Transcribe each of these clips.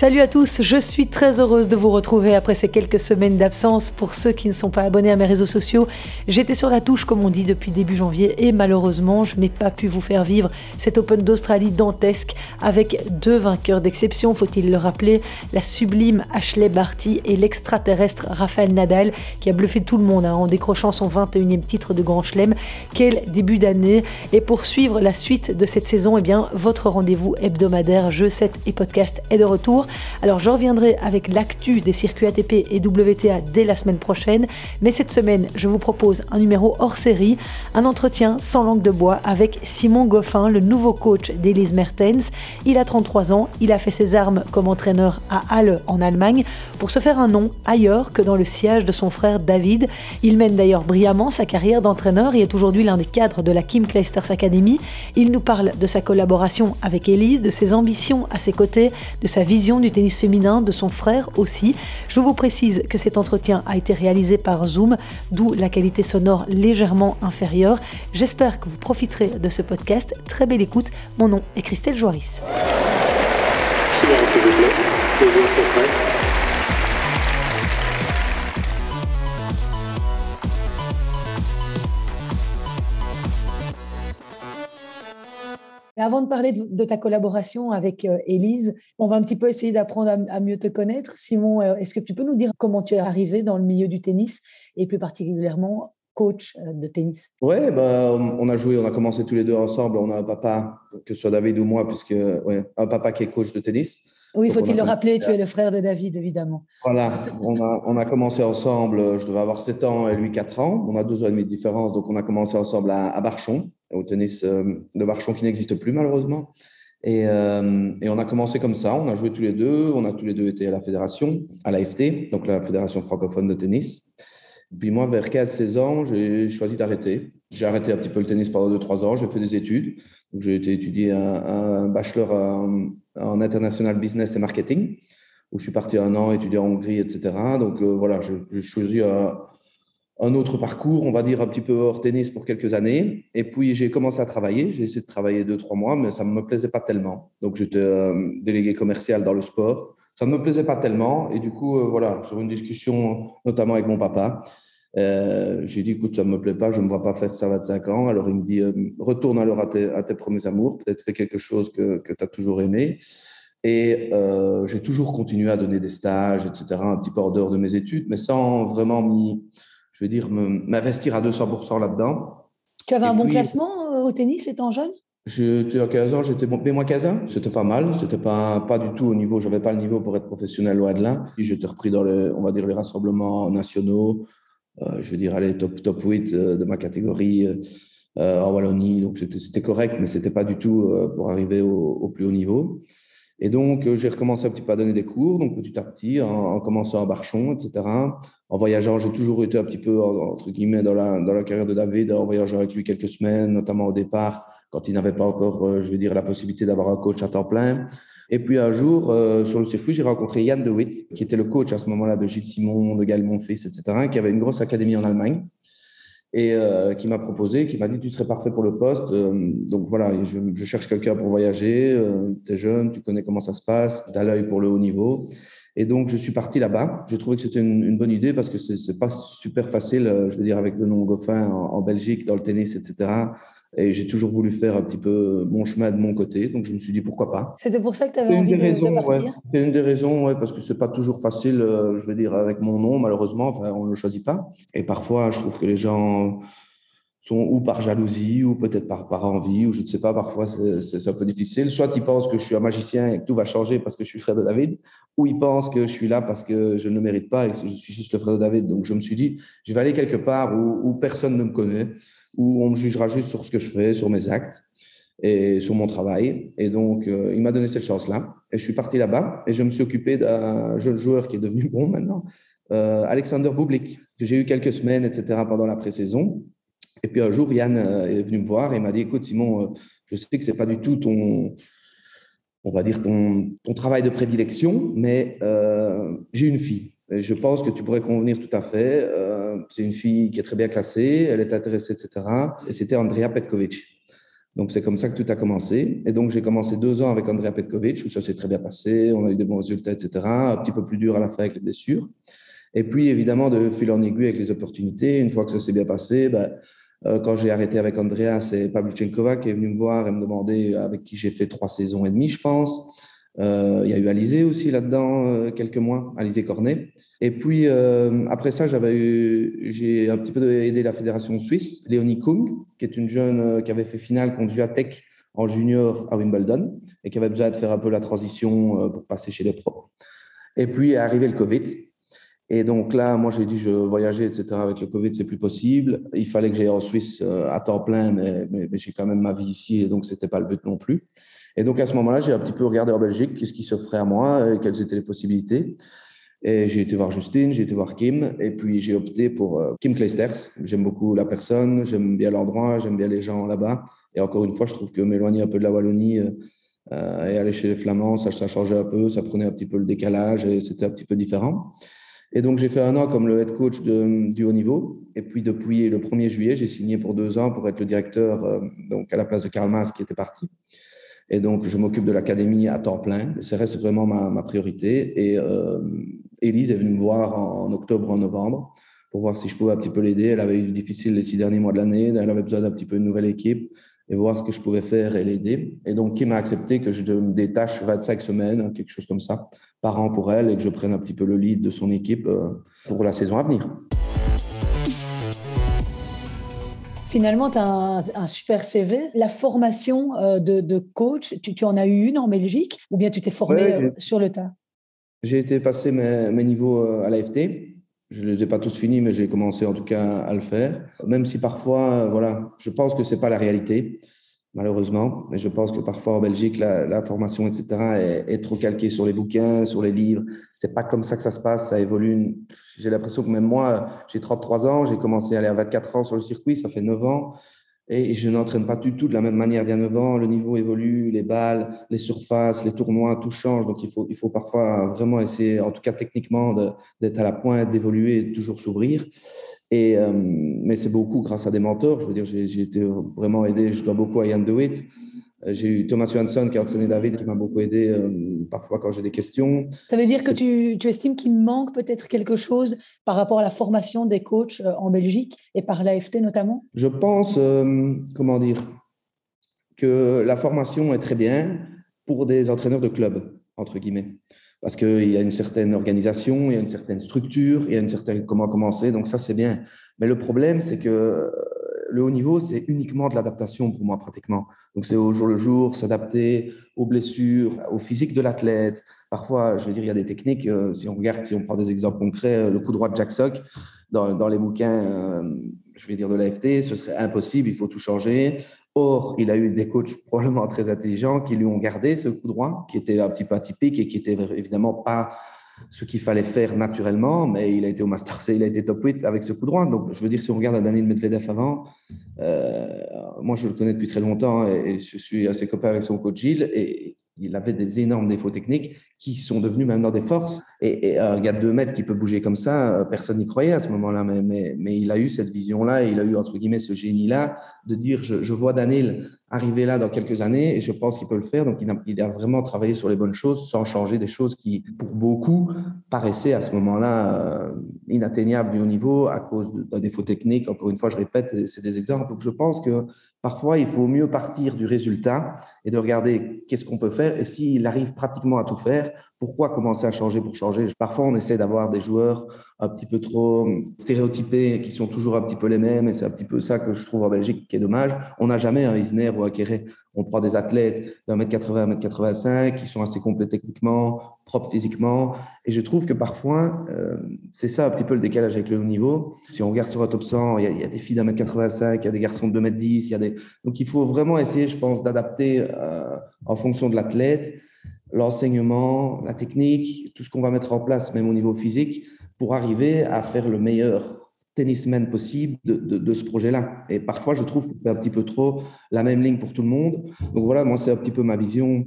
Salut à tous, je suis très heureuse de vous retrouver après ces quelques semaines d'absence. Pour ceux qui ne sont pas abonnés à mes réseaux sociaux, j'étais sur la touche comme on dit depuis début janvier et malheureusement je n'ai pas pu vous faire vivre cet Open d'Australie dantesque avec deux vainqueurs d'exception, faut-il le rappeler, la sublime Ashley Barty et l'extraterrestre Rafael Nadal qui a bluffé tout le monde hein, en décrochant son 21e titre de Grand Chelem. Quel début d'année Et pour suivre la suite de cette saison, eh bien, votre rendez-vous hebdomadaire Jeux 7 et podcast est de retour. Alors je reviendrai avec l'actu des circuits ATP et WTA dès la semaine prochaine, mais cette semaine je vous propose un numéro hors série, un entretien sans langue de bois avec Simon Goffin, le nouveau coach d'Elise Mertens. Il a 33 ans, il a fait ses armes comme entraîneur à Halle en Allemagne pour se faire un nom ailleurs que dans le siège de son frère David. Il mène d'ailleurs brillamment sa carrière d'entraîneur et est aujourd'hui l'un des cadres de la Kim Clijsters Academy. Il nous parle de sa collaboration avec Elise, de ses ambitions à ses côtés, de sa vision du tennis féminin de son frère aussi. Je vous précise que cet entretien a été réalisé par Zoom, d'où la qualité sonore légèrement inférieure. J'espère que vous profiterez de ce podcast. Très belle écoute. Mon nom est Christelle Joaris. Avant de parler de, ta collaboration avec euh, Élise, on va un petit peu essayer d'apprendre à, mieux te connaître. Simon, euh, est-ce que tu peux nous dire comment tu es arrivé dans le milieu du tennis et plus particulièrement coach euh, de tennis? Ouais, bah, on a joué, on a commencé tous les deux ensemble. On a un papa, que ce soit David ou moi, puisque ouais, un papa qui est coach de tennis. Oui, faut-il le rappeler, tu es le frère de David, évidemment. Voilà, on a, on a commencé ensemble, je devais avoir 7 ans et lui 4 ans. On a deux ans et demi de différence, donc on a commencé ensemble à, à Barchon, au tennis euh, de Barchon qui n'existe plus malheureusement. Et, euh, et, on a commencé comme ça, on a joué tous les deux, on a tous les deux été à la fédération, à l'AFT, donc la Fédération francophone de tennis. Puis moi, vers 15-16 ans, j'ai choisi d'arrêter. J'ai arrêté un petit peu le tennis pendant 2-3 ans, j'ai fait des études. J'ai été étudier un, bachelor en, en, international business et marketing, où je suis parti un an étudier en Hongrie, etc. Donc euh, voilà, j'ai choisi un, un, autre parcours, on va dire un petit peu hors tennis pour quelques années. Et puis j'ai commencé à travailler. J'ai essayé de travailler 2-3 mois, mais ça ne me plaisait pas tellement. Donc j'étais euh, délégué commercial dans le sport. Ça ne me plaisait pas tellement. Et du coup, euh, voilà, sur une discussion notamment avec mon papa, euh, j'ai dit, écoute, ça me plaît pas, je ne me vois pas faire ça à 25 ans. Alors il me dit, euh, retourne alors à tes, premiers amours, peut-être fais quelque chose que, que tu as toujours aimé. Et j'ai toujours continué à donner des stages, etc., un petit peu hors dehors de mes études, mais sans vraiment m'y, je veux dire, m'investir à 200% là-dedans. Tu avais un bon classement euh, au tennis étant jeune? J'étais à 15 ans, j'étais bon, B-15 c'était pas mal, c'était pas, pas du tout au niveau, j'avais pas le niveau pour être professionnel loin de là. Puis j'étais repris dans les, on va dire, les rassemblements nationaux, euh, je veux dire, allez, top, top 8 euh, de ma catégorie euh, en Wallonie. Donc, c'était correct, mais c'était pas du tout pour arriver au, au, plus haut niveau. Et donc, j'ai recommencé un petit peu à donner des cours, donc petit à petit, en, en commençant à Barchon, etc. En voyageant, j'ai toujours été un petit peu, entre guillemets, dans la, dans la carrière de David, en voyageant avec lui quelques semaines, notamment au départ, quand il n'avait pas encore, je veux dire, la possibilité d'avoir un coach à temps plein. Et puis un jour, euh, sur le circuit, j'ai rencontré Yann De Witt, qui était le coach à ce moment-là de Gilles Simon, de Gaël Monfils, etc., qui avait une grosse académie en Allemagne et euh, qui m'a proposé, qui m'a dit tu serais parfait pour le poste. Euh, donc voilà, je, je cherche quelqu'un pour voyager. Euh, tu es jeune, tu connais comment ça se passe, tu l'œil pour le haut niveau. Et donc je suis parti là-bas. J'ai trouvé que c'était une, une, bonne idée parce que c'est pas super facile, euh, je veux dire avec le nom Goffin en, en Belgique, dans le tennis, etc. Et j'ai toujours voulu faire un petit peu mon chemin de mon côté. Donc, je me suis dit pourquoi pas. C'était pour ça que tu avais envie de, raisons, de, partir ouais. C'est une des raisons, ouais, parce que c'est pas toujours facile, euh, je veux dire, avec mon nom, malheureusement. Enfin, on ne le choisit pas. Et parfois, je trouve que les gens sont ou par jalousie ou peut-être par, par envie ou je ne sais pas, parfois c'est un peu difficile. Soit ils pensent que je suis un magicien et que tout va changer parce que je suis frère de David, ou ils pensent que je suis là parce que je ne le mérite pas et que je suis juste le frère de David. Donc je me suis dit, je vais aller quelque part où, où personne ne me connaît où on me jugera juste sur ce que je fais, sur mes actes et sur mon travail. Et donc, euh, il m'a donné cette chance-là. Et je suis parti là-bas et je me suis occupé d'un jeune joueur qui est devenu bon maintenant, euh, Alexander Bublik, que j'ai eu quelques semaines, etc., pendant la pré-saison. Et puis un jour, Yann euh, est venu me voir et m'a dit, écoute, Simon, je sais que c'est pas du tout ton, on va dire ton, travail de prédilection, mais j'ai une fille. Je pense que tu pourrais convenir tout à fait. Euh, c'est une fille qui est très bien classée, elle est intéressée, etc. Et c'était Andrea Petkovic. Donc c'est comme ça que tout a commencé. Et donc j'ai commencé deux ans avec Andrea Petkovic, où ça s'est très bien passé, on a eu de bons résultats, etc. Un petit peu plus dur à la fin avec les blessures. Et puis évidemment de fil en aiguille avec les opportunités. Une fois que ça s'est bien passé, ben, euh, quand j'ai arrêté avec Andrea, c'est Pavluchenkova qui est venu me voir et me demander avec qui j'ai fait trois saisons et demie, je pense. Euh, il y a eu Alizé aussi là-dedans euh, quelques mois, Alizé Cornet. Et puis euh, après ça, j'avais eu, j'ai un petit peu aidé la fédération suisse, Léonie Kung, qui est une jeune qui avait fait finale contre Viatek en junior à Wimbledon et qui avait besoin de faire un peu la transition pour passer chez les pros. Et puis est arrivé le Covid. Et donc là, moi, j'ai dit, je voyageais, etc. Avec le Covid, c'est plus possible. Il fallait que j'aille en Suisse à temps plein, mais, mais, mais j'ai quand même ma vie ici, et donc c'était pas le but non plus. Et donc à ce moment-là, j'ai un petit peu regardé en Belgique qu'est-ce qui s'offrait à moi et quelles étaient les possibilités. Et j'ai été voir Justine, j'ai été voir Kim, et puis j'ai opté pour euh, Kim Kleisters. J'aime beaucoup la personne, j'aime bien l'endroit, j'aime bien les gens là-bas. Et encore une fois, je trouve que m'éloigner un peu de la Wallonie euh, euh, et aller chez les Flamands, ça, ça changeait un peu, ça prenait un petit peu le décalage et c'était un petit peu différent. Et donc j'ai fait un an comme le head coach du haut niveau. Et puis depuis le 1er juillet, j'ai signé pour deux ans pour être le directeur, euh, donc à la place de Karl Maas qui était parti. Et donc, je m'occupe de l'académie à temps plein. Reste vraiment ma, priorité. Et euh, Elise est venue me voir en, octobre, en novembre, pour voir si je pouvais un petit peu l'aider. Elle avait eu difficile les six derniers mois de l'année. Elle avait besoin d'un petit peu de nouvelle équipe et voir ce que je pouvais faire et l'aider. Et donc, qui m'a accepté que je me détache 25 semaines, quelque chose comme ça, par an pour elle et que je prenne un petit peu le lead de son équipe euh, pour la saison à venir. Finalement, tu as un, un, super CV. La formation euh, de, de, coach, tu, tu, en as eu une en Belgique ou bien tu t'es formé ouais, euh, sur le tas? J'ai été passer mes, mes niveaux euh, à l'AFT. Je ne les ai pas tous finis, mais j'ai commencé en tout cas à le faire. Même si parfois, voilà, je pense que c'est pas la réalité malheureusement. Mais je pense que parfois en Belgique, la, formation, etc., est, trop calquée sur les bouquins, sur les livres. C'est pas comme ça que ça se passe. Ça évolue. J'ai l'impression que même moi, j'ai 33 ans, j'ai commencé à aller à 24 ans sur le circuit, ça fait 9 ans. Et je n'entraîne pas du tout de la même manière d'il y a 9 ans. Le niveau évolue, les balles, les surfaces, les tournois, tout change. Donc il faut, il faut parfois vraiment essayer, en tout cas techniquement, d'être à la pointe, d'évoluer toujours s'ouvrir. Et, euh, mais c'est beaucoup grâce à des mentors. Je veux dire, j'ai été vraiment aidé. Je dois beaucoup à Yann DeWitt. Euh, j'ai eu Thomas Johansson qui a entraîné David, qui m'a beaucoup aidé euh, parfois quand j'ai des questions. Ça veut dire que tu, tu estimes qu'il manque peut-être quelque chose par rapport à la formation des coachs en Belgique et par l'AFT notamment? Je pense, euh, comment dire, que la formation est très bien pour des entraîneurs de club, entre guillemets parce qu'il y a une certaine organisation, il y a une certaine structure, il y a une certaine comment commencer, donc ça c'est bien. Mais le problème, c'est que le haut niveau, c'est uniquement de l'adaptation pour moi pratiquement. Donc c'est au jour le jour, s'adapter aux blessures, au physique de l'athlète. Parfois, je veux dire, il y a des techniques. Euh, si on regarde, si on prend des exemples concrets, euh, le coup droit de Jack Sock dans, les bouquins, euh, je vais dire de l'AFT, ce serait impossible. Il faut tout changer. Or, il a eu des coachs probablement très intelligents qui lui ont gardé ce coup droit, qui était un petit peu atypique et qui était évidemment pas ce qu'il fallait faire naturellement, mais il a été au Master il a été top 8 avec ce coup droit. Donc, je veux dire, si on regarde à Daniel Medvedev avant, euh, moi, je le connais depuis très longtemps et, et je suis assez copain avec son coach Gilles et il avait des énormes défauts techniques qui sont devenus maintenant des forces. Et, et un gars de 2 mètres qui peut bouger comme ça, euh, personne n'y croyait à ce moment-là. Mais, mais, il a eu cette vision-là, il a eu, entre guillemets, ce génie-là de dire, je, vois Daniel arriver là dans quelques années et je pense qu'il peut le faire. Donc, il a, il a, vraiment travaillé sur les bonnes choses sans changer des choses qui, pour beaucoup, paraissaient à ce moment-là euh, inatteignables du haut niveau à cause d'un défaut technique. Encore une fois, je répète, c'est des exemples. Donc, je pense que parfois, il faut mieux partir du résultat et de regarder qu'est-ce qu'on peut faire. Et s'il arrive pratiquement à tout faire, pourquoi commencer à changer pour changer? Parfois, on essaie d'avoir des joueurs un petit peu trop stéréotypés, qui sont toujours un petit peu les mêmes, et c'est un petit peu ça que je trouve en Belgique qui est dommage. On n'a jamais un Isner ou un Kéré. On prend des athlètes d'un mètre 80 mètre 85 qui sont assez complets techniquement, propres physiquement, et je trouve que parfois, euh, c'est ça un petit peu le décalage avec le haut niveau. Si on regarde sur un top 100, il y a, y a des filles d'un mètre 85, il y a des garçons de 2 mètres 10, il y a des... Donc il faut vraiment essayer, je pense, d'adapter euh, en fonction de l'athlète l'enseignement, la technique, tout ce qu'on va mettre en place, même au niveau physique, pour arriver à faire le meilleur tennisman possible de, de, de ce projet-là. Et parfois, je trouve qu'on fait un petit peu trop la même ligne pour tout le monde. Donc voilà, moi, c'est un petit peu ma vision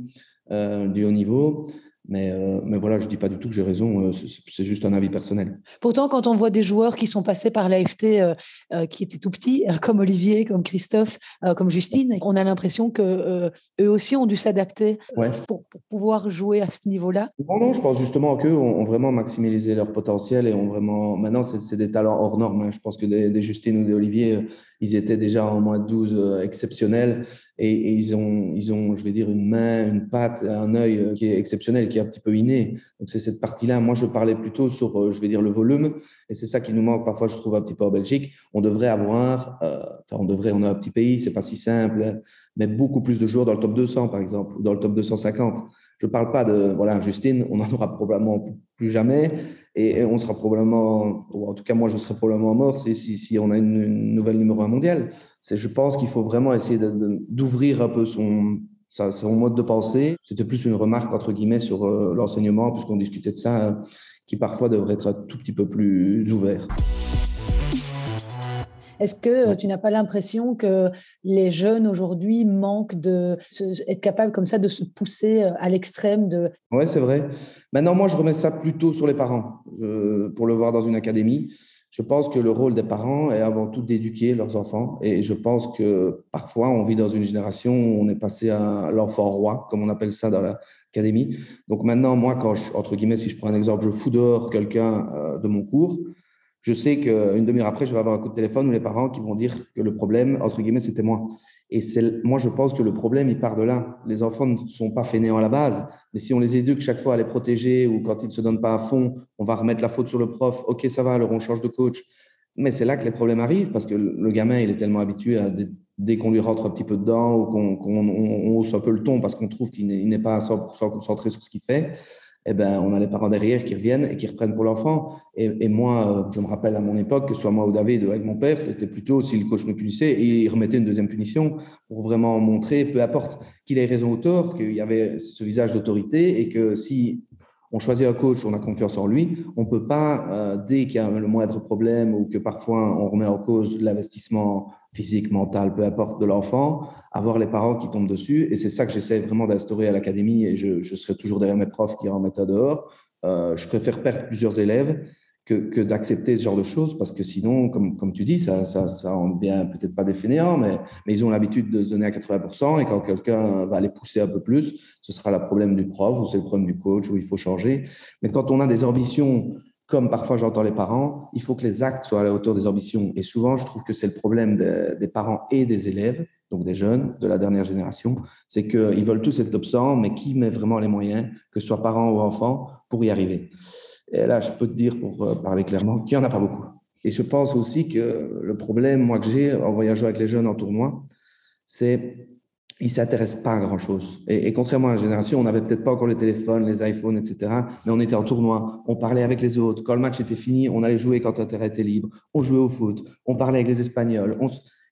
euh, du haut niveau. Mais, euh, mais voilà, je dis pas du tout que j'ai raison, euh, c'est juste un avis personnel. Pourtant, quand on voit des joueurs qui sont passés par l'AFT, euh, euh, qui étaient tout petits, comme Olivier, comme Christophe, comme Justine, on a l'impression que euh, eux aussi ont dû s'adapter ouais. pour, pour, pouvoir jouer à ce niveau-là. Non, non, je pense justement qu'eux ont, ont, vraiment maximisé leur potentiel et ont vraiment. Maintenant, c'est des talents hors normes. Hein. Je pense que des, des Justine ou des Olivier, ils étaient déjà en moins de 12 exceptionnels et, ils ont, ils ont, je vais dire, une main, une patte, un œil qui est exceptionnel, qui est un petit peu inné. Donc c'est cette partie-là. Moi, je parlais plutôt sur, euh, je vais dire, le volume, et c'est ça qui nous manque parfois, je trouve, un petit peu en Belgique. On devrait avoir, euh, enfin, on devrait, on a un petit pays, c'est pas si simple, mais beaucoup plus de joueurs dans le top 200, par exemple, ou dans le top 250. Je parle pas de, voilà, Justine, on en aura probablement plus jamais, et, on sera probablement, ou en tout cas, moi, je serai probablement mort si, on a une, nouvelle numéro un mondial. C'est, je pense qu'il faut vraiment essayer d'ouvrir un peu son, son mode de pensée. C'était plus une remarque entre guillemets sur euh, l'enseignement, puisqu'on discutait de ça, qui parfois devrait être un tout petit peu plus ouvert. Est-ce que tu n'as pas l'impression que les jeunes aujourd'hui manquent de se, être capables comme ça de se pousser à l'extrême de Ouais, c'est vrai. Maintenant, moi, je remets ça plutôt sur les parents euh, pour le voir dans une académie. Je pense que le rôle des parents est avant tout d'éduquer leurs enfants. Et je pense que parfois, on vit dans une génération où on est passé à l'enfant roi, comme on appelle ça dans l'académie. Donc maintenant, moi, quand je, entre guillemets, si je prends un exemple, je fous dehors quelqu'un euh, de mon cours, je sais qu'une demi-heure après, je vais avoir un coup de téléphone où les parents qui vont dire que le problème, entre guillemets, c'était moi. Et c'est, moi, je pense que le problème, il part de là. Les enfants ne sont pas fainéants à la base, mais si on les éduque chaque fois à les protéger ou quand ils ne se donnent pas à fond, on va remettre la faute sur le prof. Ok, ça va, alors on change de coach. Mais c'est là que les problèmes arrivent parce que le gamin, il est tellement habitué à dès qu'on lui rentre un petit peu dedans ou qu'on, qu'on on, on hausse un peu le ton parce qu'on trouve qu'il n'est, n'est pas à 100% concentré sur ce qu'il fait, eh ben, on a les parents derrière qui reviennent et qui reprennent pour l'enfant. Et, moi, je me rappelle à mon époque, que ce soit moi ou David avec mon père, c'était plutôt si le coach me punissait, il remettait une deuxième punition pour vraiment montrer, peu importe qu'il ait raison ou tort, qu'il y avait ce visage d'autorité et que si on choisit un coach, on a confiance en lui, on peut pas, euh, dès qu'il y a le moindre problème ou que parfois on remet en cause l'investissement physique, mental, peu importe, de l'enfant, avoir les parents qui tombent dessus. Et c'est ça que j'essaie vraiment d'instaurer à l'académie et je, je, serai toujours derrière mes profs qui en mettent à dehors. Euh, je préfère perdre plusieurs élèves que, que d'accepter ce genre de choses parce que sinon, comme, comme tu dis, ça, ça, ça en devient peut-être pas des fainéants, mais, mais ils ont l'habitude de se donner à 80% et quand quelqu'un va les pousser un peu plus, ce sera le problème du prof ou c'est le problème du coach où il faut changer. Mais quand on a des ambitions comme parfois j'entends les parents, il faut que les actes soient à la hauteur des ambitions. Et souvent, je trouve que c'est le problème de, des parents et des élèves, donc des jeunes de la dernière génération, c'est qu'ils veulent tous être top 100, mais qui met vraiment les moyens, que ce soit parents ou enfants, pour y arriver. Et là, je peux te dire, pour euh, parler clairement, qu'il n'y en a pas beaucoup. Et je pense aussi que le problème, moi, que j'ai en voyageant avec les jeunes en tournoi, c'est ils s'intéressent pas à grand chose. Et, contrairement à la génération, on n'avait peut-être pas encore les téléphones, les iPhones, etc. Mais on était en tournoi, on parlait avec les autres. Quand le match était fini, on allait jouer quand l'intérêt était libre. On jouait au foot, on parlait avec les Espagnols.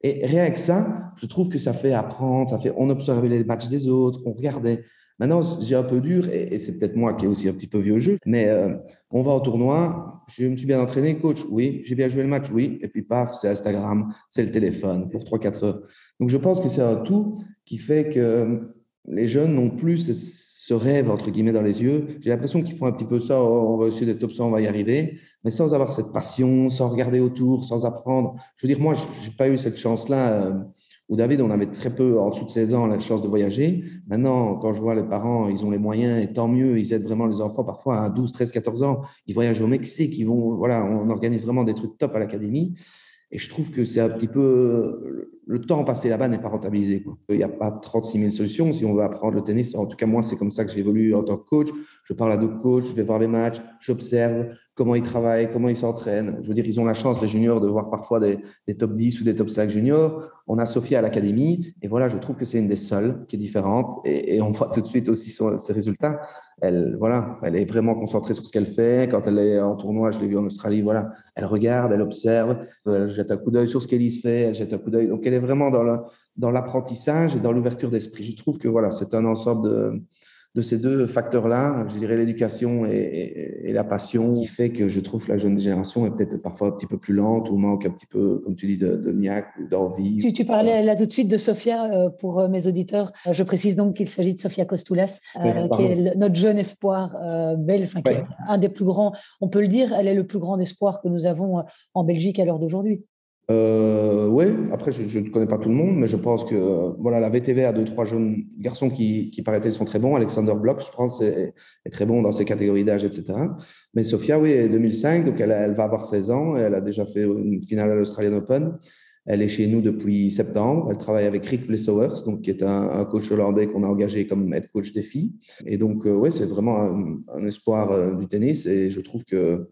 Et rien que ça, je trouve que ça fait apprendre, ça fait, on observait les matchs des autres, on regardait. Maintenant, j'ai un peu dur, et, et c'est peut-être moi qui est aussi un petit peu vieux jeu, mais euh, on va au tournoi, je me suis bien entraîné, coach, oui, j'ai bien joué le match, oui, et puis paf, c'est Instagram, c'est le téléphone pour 3-4 heures. Donc je pense que c'est un tout qui fait que les jeunes n'ont plus ce, rêve, entre guillemets, dans les yeux. J'ai l'impression qu'ils font un petit peu ça, oh, on va essayer d'être top 100, on va y arriver, mais sans avoir cette passion, sans regarder autour, sans apprendre. Je veux dire, moi, j'ai pas eu cette chance-là. Euh, où David, on avait très peu, en dessous de 16 ans, la chance de voyager. Maintenant, quand je vois les parents, ils ont les moyens, et tant mieux, ils aident vraiment les enfants parfois à 12, 13, 14 ans. Ils voyagent au Mexique, ils vont, voilà, on organise vraiment des trucs top à l'académie. Et je trouve que c'est un petit peu le temps passé là-bas n'est pas rentabilisé. Il n'y a pas 36 000 solutions si on veut apprendre le tennis. En tout cas, moi, c'est comme ça que j'évolue en tant que coach. Je parle à d'autres coachs, je vais voir les matchs, j'observe comment ils travaillent, comment ils s'entraînent. Je veux dire, ils ont la chance, les juniors, de voir parfois des, top 10 ou des top 5 juniors. On a Sophie à l'académie. Et voilà, je trouve que c'est une des seules qui est différente. Et, on voit tout de suite aussi ses résultats. Elle, voilà, elle est vraiment concentrée sur ce qu'elle fait. Quand elle est en tournoi, je l'ai vu en Australie, voilà, elle regarde, elle observe, elle jette un coup d'œil sur ce qu'Elise fait, elle jette un coup d'œil. Donc, elle est vraiment dans l'apprentissage et dans l'ouverture d'esprit. Je trouve que voilà, c'est un ensemble de, de ces deux facteurs-là, je dirais l'éducation et, et, la passion, qui fait que je trouve que la jeune génération est peut-être parfois un petit peu plus lente ou manque un petit peu, comme tu dis, de, de niaque ou d'envie. Tu, tu, parlais là tout de suite de Sofia euh, pour euh, mes auditeurs. Euh, je précise donc qu'il s'agit de Sofia Costoulas, qui est notre jeune espoir belge, enfin, qui est un des plus grands, on peut le dire, elle est le plus grand espoir que nous avons en Belgique à l'heure d'aujourd'hui. Euh, oui, après, je ne connais pas tout le monde, mais je pense que voilà, la VTV a deux, trois jeunes garçons qui, qui paraît sont très bons. Alexander Bloch, je pense, est, très bon dans ses catégories d'âge, etc. Mais Sofia, oui, est 2005, donc elle, va avoir 16 ans. Elle a déjà fait une finale à l'Australian Open. Elle est chez nous depuis septembre. Elle travaille avec Rick Vlesowers, donc qui est un, coach hollandais qu'on a engagé comme head coach des filles. Et donc, euh, ouais, c'est vraiment un, un espoir euh, du tennis. Et je trouve que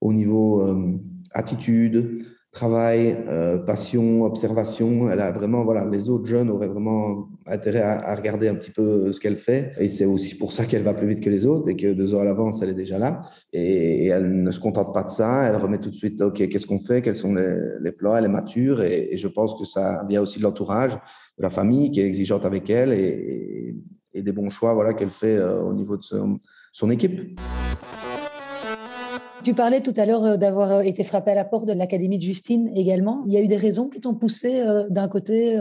au niveau euh, attitude, travail, euh, passion, observation. Elle a vraiment, voilà, les autres jeunes auraient vraiment intérêt à, regarder un petit peu ce qu'elle fait. Et c'est aussi pour ça qu'elle va plus vite que les autres et que deux heures à l'avance, elle est déjà là. Et, elle ne se contente pas de ça. Elle remet tout de suite, OK, qu'est-ce qu'on fait? Quels sont les, les plans? Elle est mature et, je pense que ça vient aussi de l'entourage, de la famille qui est exigeante avec elle et, des bons choix, voilà, qu'elle fait euh, au niveau de son équipe. Tu parlais tout à l'heure euh, d'avoir euh, été frappé à la porte de l'Académie de Justine également. Il y a eu des raisons qui t'ont poussé euh, d'un côté,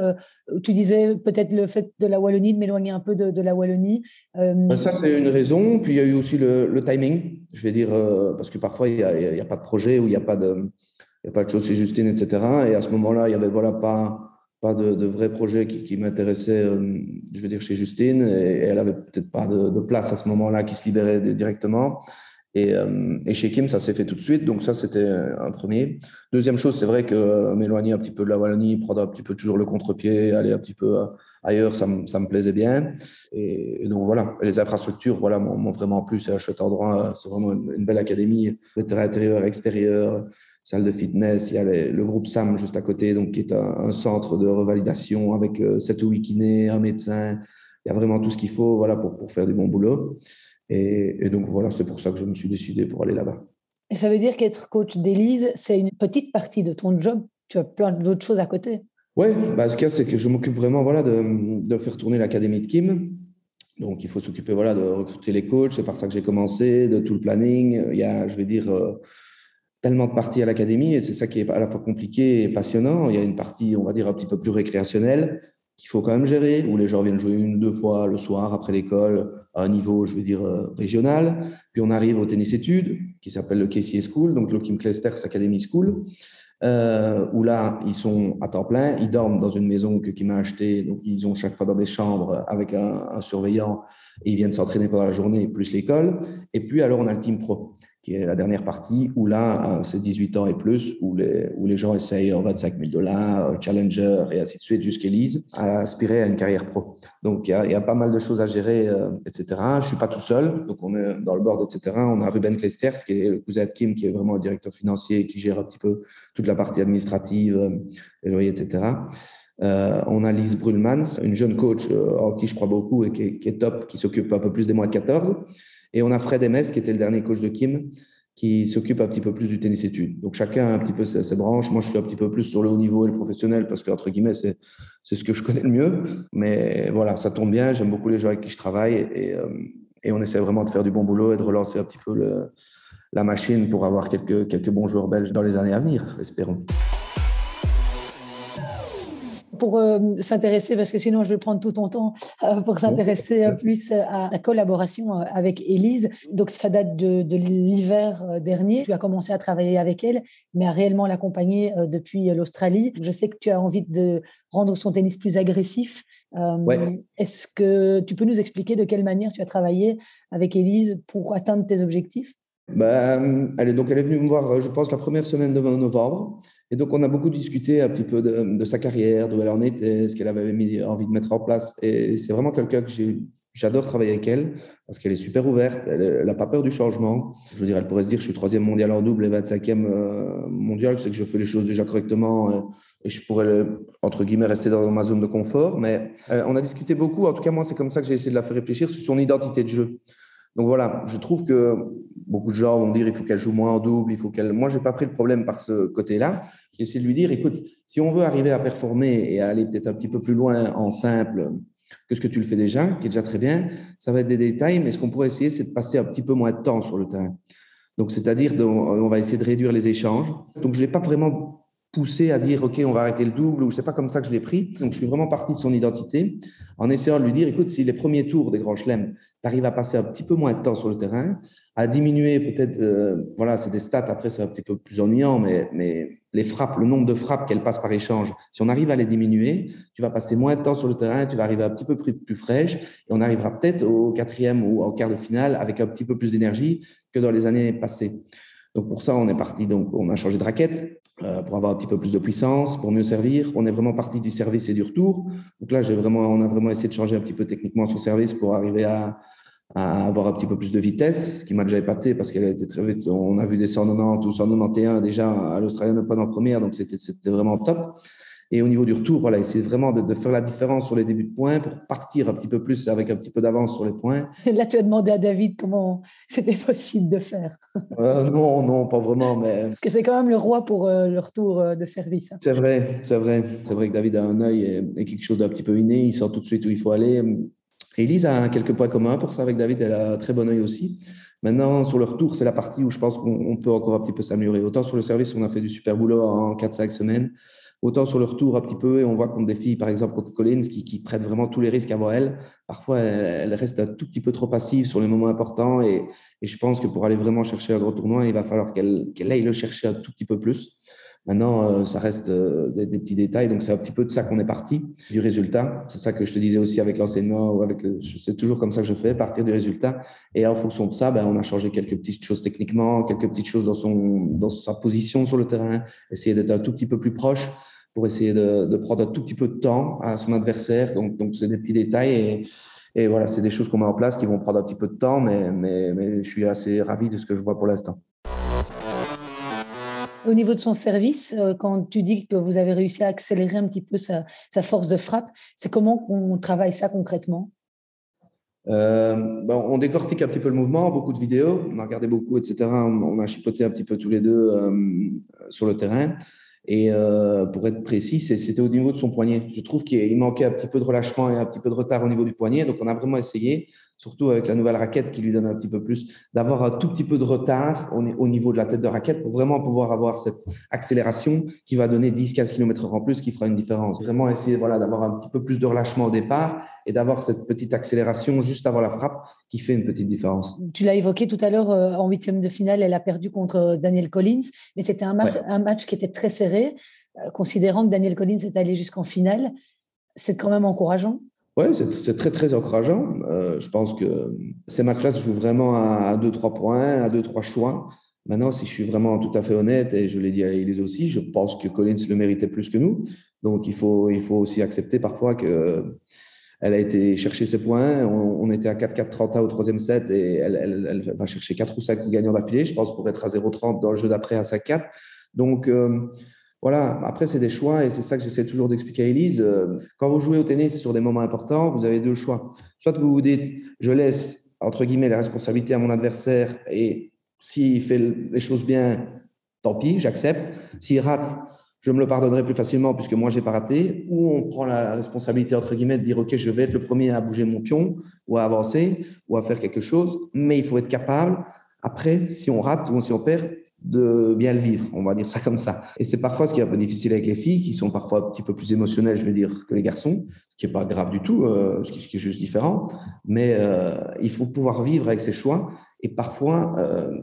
tu disais peut-être le fait de la Wallonie, de m'éloigner un peu de, la Wallonie. Ben, ça, c'est une raison. Puis il y a eu aussi le, timing. Je vais dire, parce que parfois, il n'y a, pas de projet ou il n'y a pas de, choses chez Justine, etc. Et à ce moment-là, il y avait voilà pas de, de vrais projets qui, qui m'intéressaient, je veux dire, chez Justine. Et, elle avait peut-être pas de, place à ce moment-là qui se libérait directement. Et, euh, et, chez Kim, ça s'est fait tout de suite. Donc ça, c'était un premier. Deuxième chose, c'est vrai que euh, m'éloigner un petit peu de la Wallonie, prendre un petit peu toujours le contre-pied, aller un petit peu euh, ailleurs, ça, me plaisait bien. Et, donc voilà, les infrastructures, voilà, m'ont vraiment plu. C'est à cet endroit, c'est vraiment une, belle académie. Le terrain intérieur, extérieur, salle de fitness. Il y a le groupe SAM juste à côté, donc qui est un, un centre de revalidation avec euh, 7 ou 8 kinés, un médecin. Il y a vraiment tout ce qu'il faut, voilà, pour faire du bon boulot. Et, et, donc voilà, c'est pour ça que je me suis décidé pour aller là-bas. Et ça veut dire qu'être coach d'Élise, c'est une petite partie de ton job. Tu as plein d'autres choses à côté. Oui, bah, ce qu'il y a, c'est que je m'occupe vraiment voilà, de, de faire tourner l'académie de Kim. Donc, il faut s'occuper voilà, de recruter les coachs. C'est par ça que j'ai commencé, de tout le planning. Il y a, je vais dire, euh, tellement de parties à l'académie et c'est ça qui est à la fois compliqué et passionnant. Il y a une partie, on va dire, un petit peu plus récréationnelle qu'il faut quand même gérer, où les gens viennent jouer une ou deux fois le soir après l'école à niveau, je veux dire, euh, régional. Puis on arrive au tennis études, qui s'appelle le KCA School, donc le Kim Clijsters Academy School, euh, où là, ils sont à temps plein, ils dorment dans une maison que Kim a achetée, donc ils ont chaque fois dans des chambres avec un surveillant, et ils viennent s'entraîner pendant la journée, plus l'école. Et puis alors, on a le Team Pro qui est la dernière partie, où là, euh, c'est 18 ans et plus, où les, où les gens essayent 25 000 dollars, euh, Challenger et ainsi de suite, jusqu'Elise, à aspirer à une carrière pro. Donc, il y a, pas mal de choses à gérer, euh, etc. Je suis pas tout seul, donc on est dans le board, etc. On a Ruben Kleisters, qui est le cousin de Kim, qui est vraiment le directeur financier et qui gère un petit peu toute la partie administrative, euh, les loyers, etc. Euh, on a Lise Brulmans, une jeune coach euh, en qui je crois beaucoup et qui est top, qui s'occupe un peu plus des mois de 14. Et on a Fred Ms, qui était le dernier coach de Kim, qui s'occupe un petit peu plus du tennis études. Donc chacun a un petit peu ses, branches. Moi, je suis un petit peu plus sur le haut niveau et le professionnel parce que entre guillemets, c'est c'est ce que je connais le mieux. Mais voilà, ça tombe bien. J'aime beaucoup les gens avec qui je travaille et, euh, et on essaie vraiment de faire du bon boulot et de relancer un petit peu la machine pour avoir quelques quelques bons joueurs belges dans les années à venir, espérons pour euh, s'intéresser, parce que sinon je vais prendre tout ton temps, euh, pour s'intéresser plus à la collaboration euh, avec Élise. Donc ça date de, de l'hiver dernier. Tu as commencé à travailler avec elle, mais à réellement l'accompagner depuis l'Australie. Je sais que tu as envie de rendre son tennis plus agressif. Ouais. Est-ce que tu peux nous expliquer de quelle manière tu as travaillé avec Élise pour atteindre tes objectifs? Ben, elle est donc elle est venue me voir, je pense, la première semaine de novembre. Et donc, on a beaucoup discuté un petit peu de, sa carrière, d'où elle en était, ce qu'elle avait mis, envie de mettre en place. Et c'est vraiment quelqu'un que j'adore travailler avec elle parce qu'elle est super ouverte, elle n'a pas peur du changement. Je veux dire, elle pourrait se dire, je suis troisième mondial en double et 25e euh, mondial, c'est que je fais les choses déjà correctement et, et je pourrais, entre guillemets, rester dans ma zone de confort. Mais euh, on a discuté beaucoup. En tout cas, moi, c'est comme ça que j'ai essayé de la faire réfléchir sur son identité de jeu. Donc voilà, je trouve que beaucoup de gens vont dire il faut qu'elle joue moins en double, il faut qu'elle. Moi, j'ai pas pris le problème par ce côté-là. J'ai essayé de lui dire écoute, si on veut arriver à performer et à aller peut-être un petit peu plus loin en simple que ce que tu le fais déjà, qui est déjà très bien. Ça va être des détails, mais ce qu'on pourrait essayer, c'est de passer un petit peu moins de temps sur le terrain. Donc, c'est-à-dire, on va essayer de réduire les échanges. Donc, je n'ai pas vraiment poussé à dire, OK, on va arrêter le double, ou c'est pas comme ça que je l'ai pris. Donc, je suis vraiment parti de son identité en essayant de lui dire, écoute, si les premiers tours des grands chelems, tu arrives à passer un petit peu moins de temps sur le terrain, à diminuer peut-être, euh, voilà, c'est des stats, après c'est un petit peu plus ennuyant, mais, mais les frappes, le nombre de frappes qu'elle passe par échange, si on arrive à les diminuer, tu vas passer moins de temps sur le terrain, tu vas arriver un petit peu plus, plus fraîche, et on arrivera peut-être au quatrième ou au quart de finale avec un petit peu plus d'énergie que dans les années passées. Donc pour ça, on est parti, donc on a changé de raquette euh, pour avoir un petit peu plus de puissance, pour mieux servir. On est vraiment parti du service et du retour. Donc là, j'ai vraiment, on a vraiment essayé de changer un petit peu techniquement son service pour arriver à, à avoir un petit peu plus de vitesse, ce qui m'a déjà épaté parce qu'elle a été très vite. On a vu des 190 ou 191 déjà à l'Australian Open en première, donc c'était vraiment top. Et au niveau du retour, voilà, essayer vraiment de, de, faire la différence sur les débuts de points pour partir un petit peu plus avec un petit peu d'avance sur les points. Là, tu as demandé à David comment c'était possible de faire. Euh, non, non, pas vraiment, mais. Parce que c'est quand même le roi pour euh, le retour euh, de service. Hein. C'est vrai, c'est vrai. C'est vrai que David a un œil et, et quelque chose d'un petit peu inné. Il sort tout de suite où il faut aller. Elise a quelques points communs pour ça avec David. Elle a un très bon œil aussi. Maintenant, sur le retour, c'est la partie où je pense qu'on peut encore un petit peu s'améliorer. Autant sur le service, on a fait du super boulot en 4-5 semaines. Autant sur le retour un petit peu, et on voit contre des filles, par exemple contre Collins, qui, qui prêtent vraiment tous les risques avant elle. Parfois, elle, reste un tout petit peu trop passive sur les moments importants, et, et je pense que pour aller vraiment chercher un gros tournoi, il va falloir qu'elle qu'elle aille le chercher un tout petit peu plus. Maintenant, euh, ça reste euh, des, des, petits détails, donc c'est un petit peu de ça qu'on est parti, du résultat. C'est ça que je te disais aussi avec l'enseignement ou avec, c'est toujours comme ça que je fais, partir du résultat. Et en fonction de ça, ben, on a changé quelques petites choses techniquement, quelques petites choses dans son, dans sa position sur le terrain, essayer d'être un tout petit peu plus proche pour essayer de, de, prendre un tout petit peu de temps à son adversaire. Donc, donc c'est des petits détails et, et voilà, c'est des choses qu'on met en place qui vont prendre un petit peu de temps, mais, mais, mais je suis assez ravi de ce que je vois pour l'instant. Au niveau de son service, euh, quand tu dis que vous avez réussi à accélérer un petit peu sa, force de frappe, c'est comment on travaille ça concrètement? Euh, ben on décortique un petit peu le mouvement, beaucoup de vidéos, on a regardé beaucoup, etc. On, a chipoté un petit peu tous les deux euh, sur le terrain. Et pour être précis, c'était au niveau de son poignet. Je trouve qu'il manquait un petit peu de relâchement et un petit peu de retard au niveau du poignet. Donc, on a vraiment essayé surtout avec la nouvelle raquette qui lui donne un petit peu plus, d'avoir un tout petit peu de retard au, niveau de la tête de raquette pour vraiment pouvoir avoir cette accélération qui va donner 10-15 km en plus qui fera une différence. Vraiment essayer voilà, d'avoir un petit peu plus de relâchement au départ et d'avoir cette petite accélération juste avant la frappe qui fait une petite différence. Tu l'as évoqué tout à l'heure, euh, en huitième de finale, elle a perdu contre euh, Daniel Collins, mais c'était un, match, un match qui était très serré, euh, considérant que Daniel Collins est allé jusqu'en finale. C'est quand même encourageant. Oui, c'est très, très encourageant. Euh, je pense que ces matchs-là se jouent vraiment à 2-3 points, à 2-3 choix. Maintenant, si je suis vraiment tout à fait honnête, et je l'ai dit à Elise aussi, je pense que Collins le méritait plus que nous. Donc, il faut, aussi accepter parfois que elle a été chercher ses points. On, était à 4-4-30 au troisième set et elle, va chercher 4 ou 5 gagnants d'affilée, je pense, pour être à 0-30 dans le jeu d'après à 5-4. Donc, euh, voilà, après, c'est des choix et c'est ça que j'essaie toujours d'expliquer à Elise. Euh, quand vous jouez au tennis sur des moments importants, vous avez deux choix. Soit vous vous dites, je laisse, entre guillemets, la responsabilité à mon adversaire et s'il fait les choses bien, tant pis, j'accepte. S'il rate, je me le pardonnerai plus facilement puisque moi, j'ai pas raté. Ou on prend la responsabilité, entre guillemets, de dire, OK, je vais être le premier à bouger mon pion ou à avancer ou à faire quelque chose. Mais il faut être capable, après, si on rate ou si on perd, de bien le vivre, on va dire ça comme ça. Et c'est parfois ce qui est un peu difficile avec les filles, qui sont parfois un petit peu plus émotionnelles, je veux dire, que les garçons, ce qui est pas grave du tout, euh, ce, qui, est juste différent. Mais euh, il faut pouvoir vivre avec ses choix. Et parfois, euh,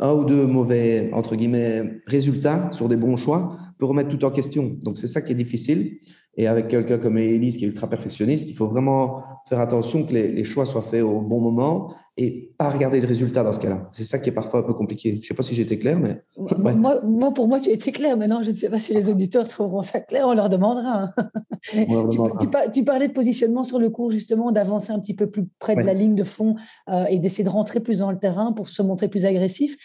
un ou deux mauvais, entre guillemets, résultats sur des bons choix peut remettre tout en question. Donc c'est ça qui est difficile. Et avec quelqu'un comme Elise qui est ultra perfectionniste, il faut vraiment faire attention que les, les, choix soient faits au bon moment et pas regarder le résultat dans ce cas-là. C'est ça qui est parfois un peu compliqué. Je sais pas si j'ai été clair, mais ouais. moi, moi, pour moi, tu as été clair. Maintenant, je ne sais pas si les auditeurs trouveront ça clair. On leur demandera. Hein. On leur demandera. Tu, tu, tu, parlais de positionnement sur le cours, justement, d'avancer un petit peu plus près de la ligne de fond euh, et d'essayer de rentrer plus dans le terrain pour se montrer plus agressif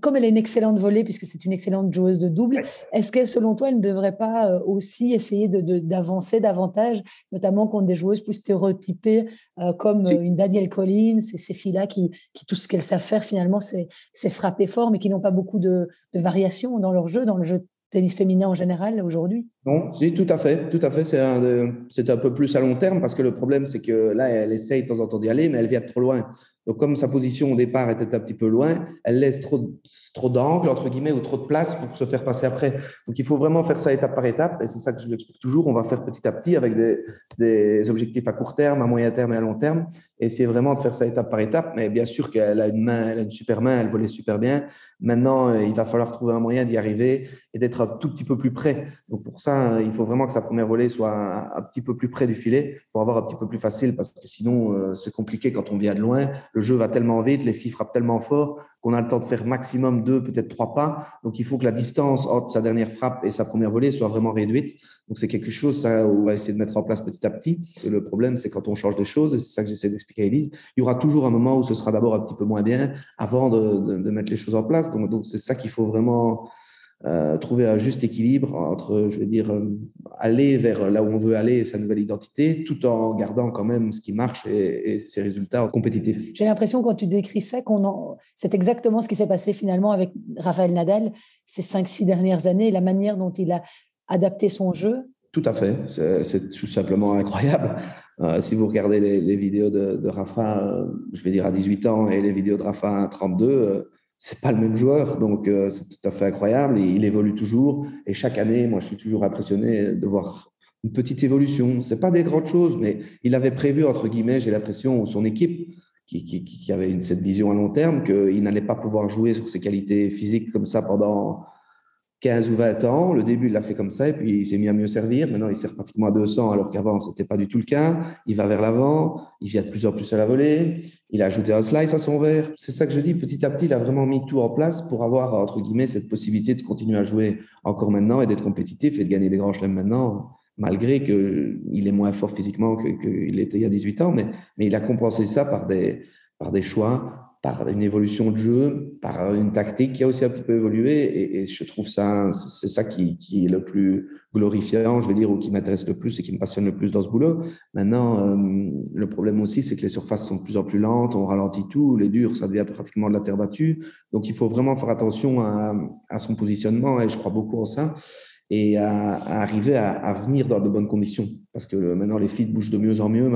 comme elle est une excellente volée, puisque c'est une excellente joueuse de double, est-ce que selon toi, elle ne devrait pas euh, aussi essayer d'avancer davantage, notamment contre des joueuses plus stéréotypées euh, comme si. une Danielle Collins et ces filles-là qui, qui, tout ce qu'elles savent faire finalement, c'est frapper fort, mais qui n'ont pas beaucoup de, de variations dans leur jeu, dans le jeu de tennis féminin en général aujourd'hui? Non, si, tout à fait, tout à fait. C'est un, c'est un peu plus à long terme parce que le problème, c'est que là, elle essaye de temps en temps d'y aller, mais elle vient trop loin. Donc, comme sa position au départ était un petit peu loin, elle laisse trop, trop d'angle, entre guillemets, ou trop de place pour se faire passer après. Donc, il faut vraiment faire ça étape par étape. Et c'est ça que je vous explique toujours. On va faire petit à petit avec des, des objectifs à court terme, à moyen terme et à long terme. Et c'est vraiment de faire ça étape par étape. Mais bien sûr qu'elle a une main, elle a une super main, elle volait super bien. Maintenant, euh, il va falloir trouver un moyen d'y arriver et d'être un tout petit peu plus près. Donc, pour ça, il faut vraiment que sa première volée soit un, petit peu plus près du filet pour avoir un petit peu plus facile parce que sinon, euh, c'est compliqué quand on vient de loin le jeu va tellement vite, les filles frappent tellement fort qu'on a le temps de faire maximum deux, peut-être trois pas. Donc, il faut que la distance entre sa dernière frappe et sa première volée soit vraiment réduite. Donc, c'est quelque chose, ça, on va essayer de mettre en place petit à petit. Et le problème, c'est quand on change des choses, et c'est ça que j'essaie d'expliquer à Elise, il y aura toujours un moment où ce sera d'abord un petit peu moins bien avant de, mettre les choses en place. Donc c'est ça qu'il faut vraiment euh, trouver un juste équilibre entre, je veux dire, euh, aller vers là où on veut aller et sa nouvelle identité, tout en gardant quand même ce qui marche et, et ses résultats compétitifs. J'ai l'impression quand tu décris ça qu'on en... c'est exactement ce qui s'est passé finalement avec Raphaël Nadal ces cinq six dernières années, la manière dont il a adapté son jeu. Tout à fait, c'est tout simplement incroyable. Euh, si vous regardez les, les vidéos de, de Rafa, euh, je vais dire à 18 ans, et les vidéos de Rafa à 32, euh, c'est pas le même joueur, donc euh, c'est tout à fait incroyable. Il évolue toujours. Et chaque année, moi, je suis toujours impressionné de voir une petite évolution. C'est pas des grandes choses, mais il avait prévu entre guillemets, j'ai l'impression, son équipe qui, qui, qui avait une, cette vision à long terme, qu'il n'allait pas pouvoir jouer sur ses qualités physiques comme ça pendant 15 ou 20 ans. Le début, il l'a fait comme ça et puis il s'est mis à mieux servir. Maintenant, il sert pratiquement à 200 alors qu'avant, c'était pas du tout le cas. Il va vers l'avant, il vient de plus en plus à la volée, il a ajouté un slice à son verre. C'est ça que je dis. Petit à petit, il a vraiment mis tout en place pour avoir, entre guillemets, cette possibilité de continuer à jouer encore maintenant et d'être compétitif et de gagner des grands chelems maintenant, malgré qu'il est moins fort physiquement qu'il était il y a 18 ans. Mais, mais il a compensé ça par des, par des choix par une évolution de jeu, par une tactique qui a aussi un petit peu évolué. Et, je trouve ça, c'est ça qui, qui, est le plus glorifiant, je vais dire, ou qui m'intéresse le plus et qui me passionne le plus dans ce boulot. Maintenant, euh, le problème aussi, c'est que les surfaces sont de plus en plus lentes, on ralentit tout, les durs, ça devient pratiquement de la terre battue. Donc, il faut vraiment faire attention à, à son positionnement et je crois beaucoup en ça et à, à arriver à, à, venir dans de bonnes conditions. Parce que maintenant, les filles bougent de mieux en mieux,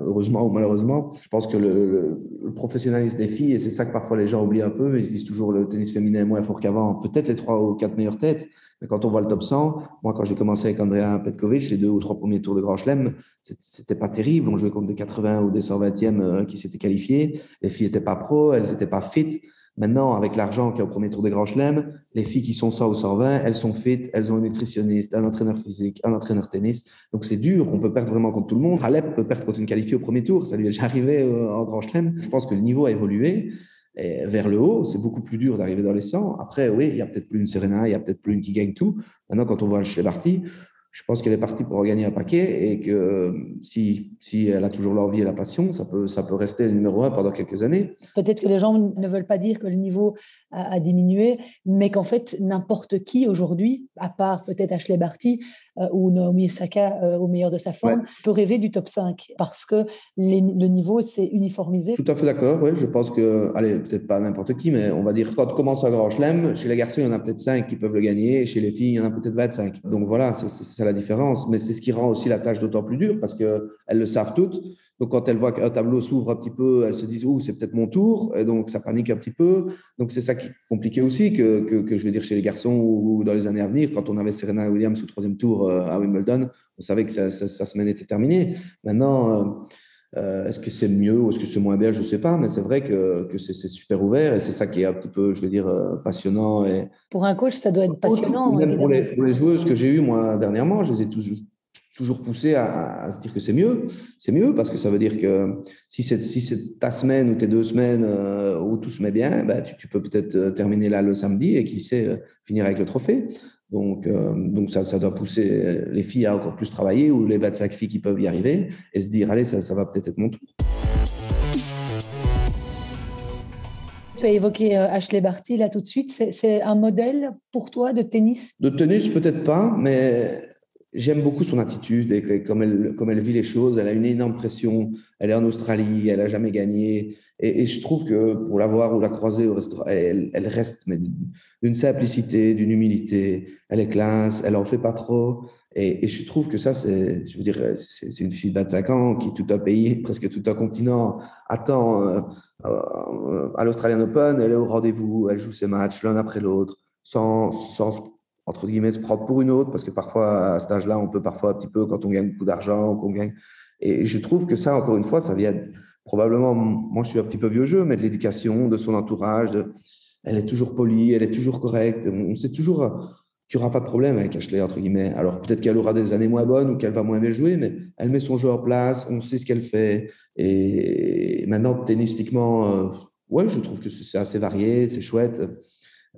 heureusement ou malheureusement. Je pense que le, le, le professionnalisme des filles, et c'est ça que parfois les gens oublient un peu, ils se disent toujours le tennis féminin est moins fort qu'avant. Peut-être les trois ou quatre meilleures têtes, mais quand on voit le top 100, moi, quand j'ai commencé avec Andrea Petkovic, les deux ou trois premiers tours de Grand Chelem, c'était pas terrible. On jouait contre des 80 ou des 120e euh, qui s'étaient qualifiés. Les filles étaient pas pro, elles étaient pas fit. Maintenant, avec l'argent qu'il y a au premier tour des Grands Chelems, les filles qui sont 100 ou 120, elles sont fit, elles ont un nutritionniste, un entraîneur physique, un entraîneur tennis. Donc c'est dur, on peut perdre vraiment contre tout le monde. Alep peut perdre contre une qualifiée au premier tour, ça lui est déjà arrivé euh, en Grand Chelem. Je pense que le niveau a évolué vers le haut, c'est beaucoup plus dur d'arriver dans les 100. Après, oui, il y a peut-être plus une Serena, il y a peut-être plus une qui gagne tout. Maintenant, quand on voit chez Barty, je pense qu'elle est partie pour gagner un paquet et que si, si elle a toujours l'envie et la passion, ça peut, ça peut rester le numéro un pendant quelques années. Peut-être que les gens ne veulent pas dire que le niveau a, a diminué, mais qu'en fait, n'importe qui aujourd'hui, à part peut-être Ashley Barty euh, ou Naomi Osaka euh, au meilleur de sa forme, ouais. peut rêver du top 5 parce que les, le niveau s'est uniformisé. Tout à fait d'accord, oui. Je pense que, allez, peut-être pas n'importe qui, mais on va dire quand on commence un grand chelem, chez les garçons, il y en a peut-être 5 qui peuvent le gagner, et chez les filles, il y en a peut-être 25. Donc voilà, c'est ça la différence. Mais c'est ce qui rend aussi la tâche d'autant plus dure parce qu'elles le savent toutes. Donc, quand elles voient qu'un tableau s'ouvre un petit peu, elles se disent, oh, c'est peut-être mon tour. Et donc, ça panique un petit peu. Donc, c'est ça qui est compliqué aussi que, que, je veux dire chez les garçons ou dans les années à venir. Quand on avait Serena Williams au troisième tour à Wimbledon, on savait que sa, sa, sa semaine était terminée. Maintenant, euh, est-ce que c'est mieux ou est-ce que c'est moins bien? Je ne sais pas, mais c'est vrai que, que c'est super ouvert et c'est ça qui est un petit peu, je veux dire, euh, passionnant. Et... Pour un coach, ça doit être passionnant. Même pour les, pour les, joueuses que j'ai eues, moi, dernièrement, je les ai toujours, toujours poussées à, à, se dire que c'est mieux. C'est mieux parce que ça veut dire que si c'est si ta semaine ou tes deux semaines euh, où tout se met bien, bah, tu, tu peux peut-être terminer là le samedi et qui sait finir avec le trophée. Donc, euh, donc ça, ça doit pousser les filles à encore plus travailler ou les 25 filles qui peuvent y arriver et se dire allez, ça, ça va peut-être être mon tour. Tu as évoqué euh, Ashley Barty là tout de suite. C'est un modèle pour toi de tennis? De tennis, peut-être pas, mais j'aime beaucoup son attitude et comme elle, comme elle vit les choses. Elle a une énorme pression. Elle est en Australie, elle a jamais gagné. Et, je trouve que pour la voir ou la croiser au restaurant, elle, elle reste mais d'une simplicité, d'une humilité. Elle est classe, elle en fait pas trop. Et, et je trouve que ça, c'est, je veux dire, c'est une fille de 25 ans qui tout un pays, presque tout un continent attend euh, euh, à l'Australian Open. Elle est au rendez-vous, elle joue ses matchs l'un après l'autre, sans, sans entre guillemets, se prendre pour une autre, parce que parfois, à cet âge-là, on peut parfois un petit peu, quand on gagne beaucoup d'argent, qu'on gagne. Et je trouve que ça, encore une fois, ça vient probablement, moi je suis un petit peu vieux jeu, mais de l'éducation, de son entourage. Elle est toujours polie, elle est toujours correcte. On sait toujours qu'il n'y aura pas de problème avec Ashley, entre guillemets. Alors peut-être qu'elle aura des années moins bonnes ou qu'elle va moins bien jouer, mais elle met son jeu en place, on sait ce qu'elle fait. Et maintenant, tennistiquement, euh, ouais, je trouve que c'est assez varié, c'est chouette.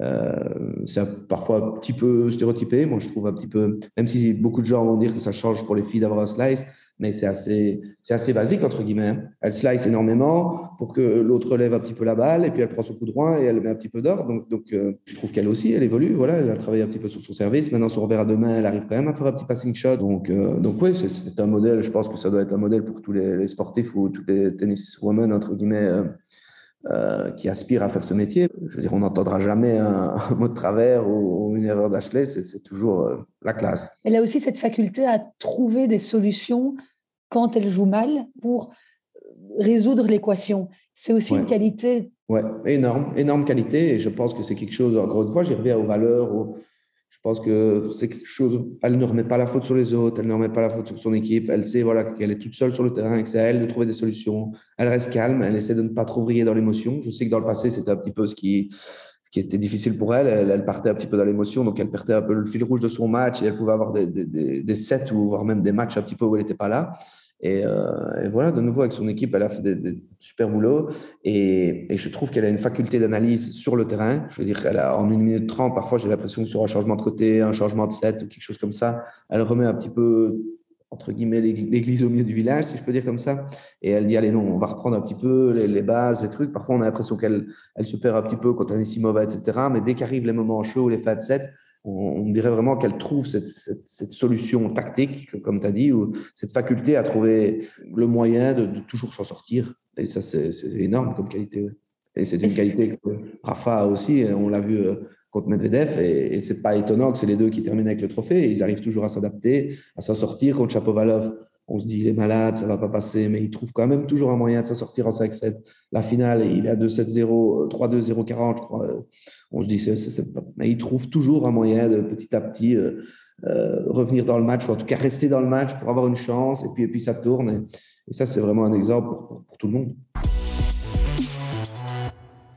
Euh, c'est parfois un petit peu stéréotypé. Moi, je trouve un petit peu, même si beaucoup de gens vont dire que ça change pour les filles d'avoir un slice, mais c'est assez, c'est assez basique entre guillemets. Hein. Elle slice énormément pour que l'autre lève un petit peu la balle et puis elle prend son coup droit et elle met un petit peu d'or. Donc, donc euh, je trouve qu'elle aussi, elle évolue. Voilà, elle a travaillé un petit peu sur son service. Maintenant, son revers à deux mains, elle arrive quand même à faire un petit passing shot. Donc, euh, donc oui, c'est un modèle. Je pense que ça doit être un modèle pour tous les, sportifs ou tous les tennis women entre guillemets. Euh, euh, qui aspirent à faire ce métier. Je veux dire, on n'entendra jamais un, un, mot de travers ou, ou une erreur d'Ashley, c'est toujours euh, la classe. Elle a aussi cette faculté à trouver des solutions quand elle joue mal pour résoudre l'équation. C'est aussi ouais. une qualité. Ouais, énorme, énorme qualité. Et je pense que c'est quelque chose, encore une fois, j'y reviens aux valeurs, aux, pense que c'est quelque chose. Elle ne remet pas la faute sur les autres, elle ne remet pas la faute sur son équipe. Elle sait voilà qu'elle est toute seule sur le terrain et que c'est à elle de trouver des solutions. Elle reste calme, elle essaie de ne pas trop vriller dans l'émotion. Je sais que dans le passé, c'était un petit peu ce qui était difficile pour elle. elle. Partait un petit peu dans l'émotion, donc elle perdait un peu le fil rouge de son match et elle pouvait avoir des, des, des, des sets ou voire même des matchs un petit peu où elle n'était pas là. Et, euh, et, voilà, de nouveau avec son équipe, elle a fait des, des super boulots et, et, je trouve qu'elle a une faculté d'analyse sur le terrain. Je veux dire, elle a en une minute trente, parfois j'ai l'impression que sur un changement de côté, un changement de set ou quelque chose comme ça, elle remet un petit peu entre guillemets l'église au milieu du village, si je peux dire comme ça. Et elle dit allez non, on va reprendre un petit peu les, les bases, les trucs. Parfois on a l'impression qu'elle elle se perd un petit peu quand elle est si mauvaise, etc. Mais dès qu'arrivent les moments chauds, les fat sets, on, dirait vraiment qu'elle trouve cette, cette, cette, solution tactique, comme tu as dit, ou cette faculté à trouver le moyen de, de toujours s'en sortir. Et ça, c'est énorme comme qualité. Ouais. Et c'est une qualité que Rafa a aussi. On l'a vu euh, contre Medvedev. Et, et c'est pas étonnant que c'est les deux qui terminent avec le trophée. Ils arrivent toujours à s'adapter, à s'en sortir. Contre Chapovalov, on se dit il est malade, ça va pas passer, mais il trouve quand même toujours un moyen de s'en sortir en 5-7. La finale, il est à 2-7-0, 3-2, 0-40, je crois. On se dit, mais il trouve toujours un moyen de petit à petit euh, euh, revenir dans le match, ou en tout cas rester dans le match pour avoir une chance, et puis, et puis ça tourne. Et, ça, c'est vraiment un exemple pour, tout le monde.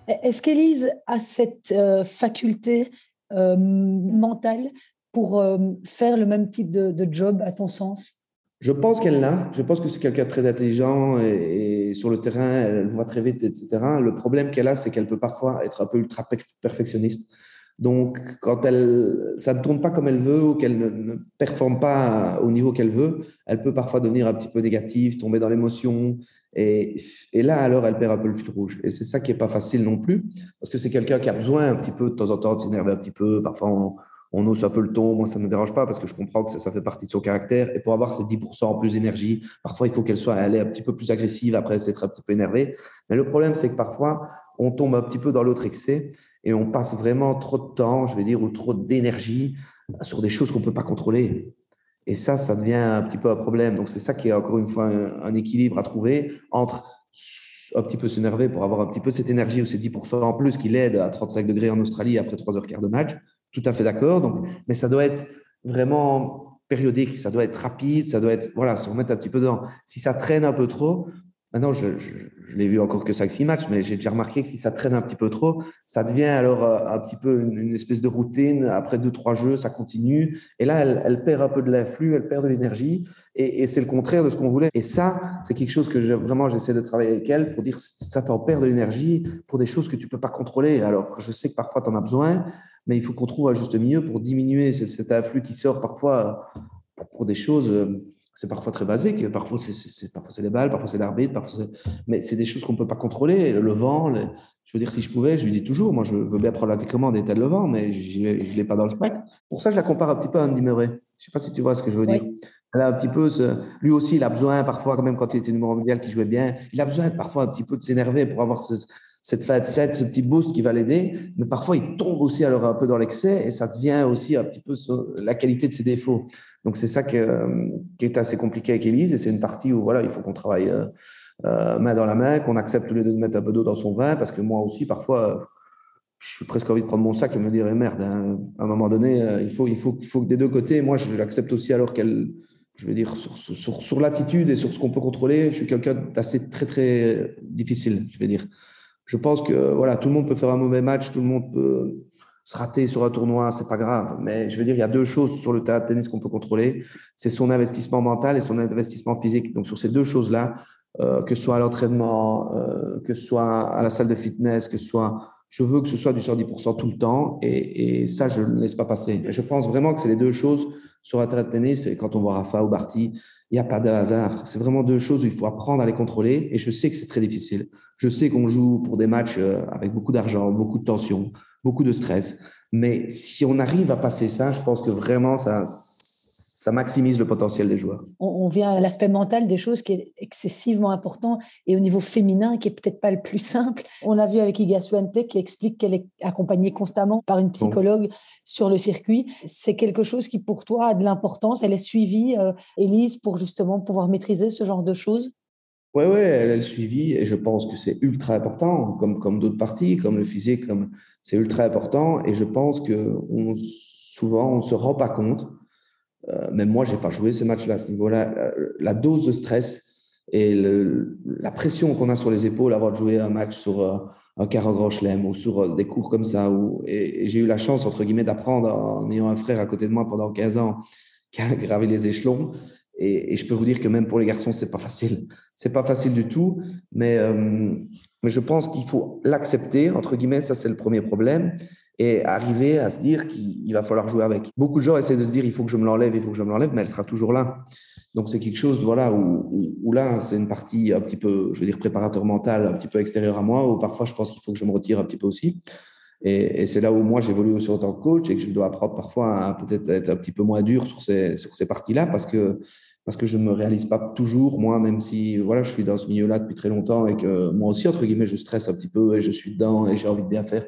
Est-ce qu'Élise a cette euh, faculté euh, mentale pour euh, faire le même type de job, à ton sens? Je pense qu'elle l'a. Je pense que c'est quelqu'un de très intelligent et, sur le terrain, elle voit très vite, etc. Le problème qu'elle a, c'est qu'elle peut parfois être un peu ultra perfectionniste. Donc, quand elle, ça ne tourne pas comme elle veut ou qu'elle ne, performe pas au niveau qu'elle veut, elle peut parfois devenir un petit peu négative, tomber dans l'émotion. Et, là, alors, elle perd un peu le fil rouge. Et c'est ça qui est pas facile non plus, parce que c'est quelqu'un qui a besoin un petit peu de temps en temps de s'énerver un petit peu. Parfois, on hausse un peu le ton. Moi, ça ne me dérange pas parce que je comprends que ça, fait partie de son caractère. Et pour avoir ces 10% en plus d'énergie, parfois, il faut qu'elle soit elle est un petit peu plus agressive après s'être un petit peu énervée. Mais le problème, c'est que parfois, on tombe un petit peu dans l'autre excès et on passe vraiment trop de temps, je vais dire, ou trop d'énergie sur des choses qu'on peut pas contrôler. Et ça, ça devient un petit peu un problème. Donc, c'est ça qui est encore une fois un, équilibre à trouver entre un petit peu s'énerver pour avoir un petit peu cette énergie ou ces 10% en plus qui l'aident à 35 degrés en Australie après 3 heures quart de match tout à fait d'accord. Mais ça doit être vraiment périodique, ça doit être rapide, ça doit être, voilà, se remettre un petit peu dedans. Si ça traîne un peu trop, maintenant, je, je, l'ai vu encore que 5-6 matchs, mais j'ai déjà remarqué que si ça traîne un petit peu trop, ça devient alors euh, un petit peu une, espèce de routine. Après deux, trois jeux, ça continue. Et là, elle, perd un peu de l'influx, elle perd de l'énergie. Et, c'est le contraire de ce qu'on voulait. Et ça, c'est quelque chose que vraiment, j'essaie de travailler avec elle pour dire, ça t'en perd de l'énergie pour des choses que tu peux pas contrôler. Alors, je sais que parfois, tu en as besoin, mais il faut qu'on trouve un juste milieu pour diminuer cet, cet afflux qui sort parfois pour, pour des choses c'est parfois très basique. Parfois, c'est parfois c'est les balles, parfois c'est l'arbitre, parfois mais c'est des choses qu'on peut pas contrôler. Le vent, je veux dire, si je pouvais, je lui dis toujours, moi, je veux bien prendre la télécommande et tel le vent, mais je ne l'ai pas dans le spec. Pour ça, je la compare un petit peu à Andy Murray. Je sais pas si tu vois ce que je veux dire. Elle a un petit peu, ce, lui aussi, il a besoin parfois, quand même, quand il était numéro mondial, qui jouait bien, il a besoin parfois un petit peu de s'énerver pour avoir ce, cette set, ce petit boost qui va l'aider. Mais parfois, il tombe aussi alors un peu dans l'excès et ça devient aussi un petit peu la qualité de ses défauts. Donc, c'est ça qui est assez compliqué avec Elise et c'est une partie où, voilà, il faut qu'on travaille euh, euh, main dans la main, qu'on accepte tous les deux de mettre un peu d'eau dans son vin parce que moi aussi, parfois, je suis presque envie de prendre mon sac et me dire, eh merde, hein, à un moment donné, euh, il faut, il faut, il faut que des deux côtés, moi, j'accepte aussi alors qu'elle, je veux dire, sur, sur, sur l'attitude et sur ce qu'on peut contrôler, je suis quelqu'un d'assez très, très difficile, je vais dire. Je pense que, voilà, tout le monde peut faire un mauvais match, tout le monde peut se rater sur un tournoi, c'est pas grave. Mais je veux dire, il y a deux choses sur le terrain de tennis qu'on peut contrôler. C'est son investissement mental et son investissement physique. Donc, sur ces deux choses-là, euh, que ce soit à l'entraînement, euh, que ce soit à la salle de fitness, que ce soit je veux que ce soit du 110% tout le temps et, et ça, je ne laisse pas passer. je pense vraiment que c'est les deux choses sur un terrain de tennis. Quand on voit Rafa ou Barty, il n'y a pas de hasard. C'est vraiment deux choses où il faut apprendre à les contrôler. Et je sais que c'est très difficile. Je sais qu'on joue pour des matchs euh, avec beaucoup d'argent, beaucoup de tension, beaucoup de stress. Mais si on arrive à passer ça, je pense que vraiment, ça, ça maximise le potentiel des joueurs. On, vient à l'aspect mental des choses qui est excessivement important et au niveau féminin qui est peut-être pas le plus simple. On l'a vu avec Iga Swiatek qui explique qu'elle est accompagnée constamment par une psychologue sur le circuit. C'est quelque chose qui pour toi a de l'importance. Elle est suivie, euh, Elise, pour justement pouvoir maîtriser ce genre de choses. Oui, ouais, elle est suivie et je pense que c'est ultra important, comme, comme d'autres parties, comme le physique, comme c'est ultra important. Et je pense que on, souvent, on ne se rend pas compte euh, même moi, j'ai pas joué ces matchs-là à ce niveau-là. La, dose de stress et la pression qu'on a sur les épaules, avoir jouer un match sur euh, un quart grand chelem ou sur euh, des cours comme ça. Et, j'ai eu la chance, entre guillemets, d'apprendre en ayant un frère à côté de moi pendant 15 ans qui a gravé les échelons. Et, je peux vous dire que même pour les garçons, c'est pas facile. C'est pas facile du tout, mais euh, mais je pense qu'il faut l'accepter entre guillemets. Ça, c'est le premier problème et arriver à se dire qu'il va falloir jouer avec. Beaucoup de gens essaient de se dire il faut que je me l'enlève, il faut que je me l'enlève, mais elle sera toujours là. Donc c'est quelque chose voilà où, là c'est une partie un petit peu je veux dire préparateur mental un petit peu extérieur à moi où parfois je pense qu'il faut que je me retire un petit peu aussi. Et, c'est là où moi j'évolue aussi en tant que coach et que je dois apprendre parfois à peut-être être un petit peu moins dur sur ces sur ces parties-là parce que parce que je me réalise pas toujours moi même si voilà je suis dans ce milieu-là depuis très longtemps et que moi aussi entre guillemets je stresse un petit peu et je suis dedans et j'ai envie de bien faire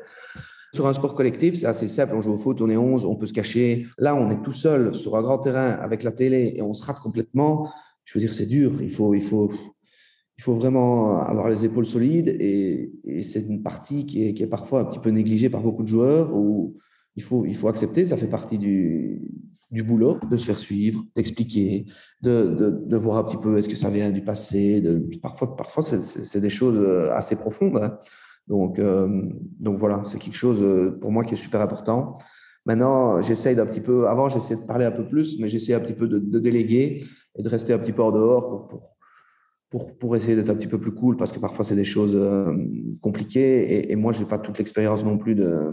sur un sport collectif, c'est assez simple. On joue au foot, on est 11, on peut se cacher. Là, on est tout seul sur un grand terrain avec la télé et on se rate complètement. Je veux dire, c'est dur. Il faut, vraiment avoir les épaules solides et, c'est une partie qui est, parfois un petit peu négligée par beaucoup de joueurs où il faut, accepter. Ça fait partie du, boulot, de se faire suivre, d'expliquer, de, voir un petit peu est-ce que ça vient du passé. Parfois, parfois c'est des choses assez profondes. Hein. Donc, euh, donc voilà, c'est quelque chose euh, pour moi qui est super important. Maintenant, j'essaye d'un petit peu, avant j'essayais de parler un peu plus, mais j'essaie un petit peu de, déléguer et de rester un petit peu hors dehors pour, pour, pour, essayer d'être un petit peu plus cool parce que parfois c'est des choses euh, compliquées et, et moi j'ai pas toute l'expérience non plus de,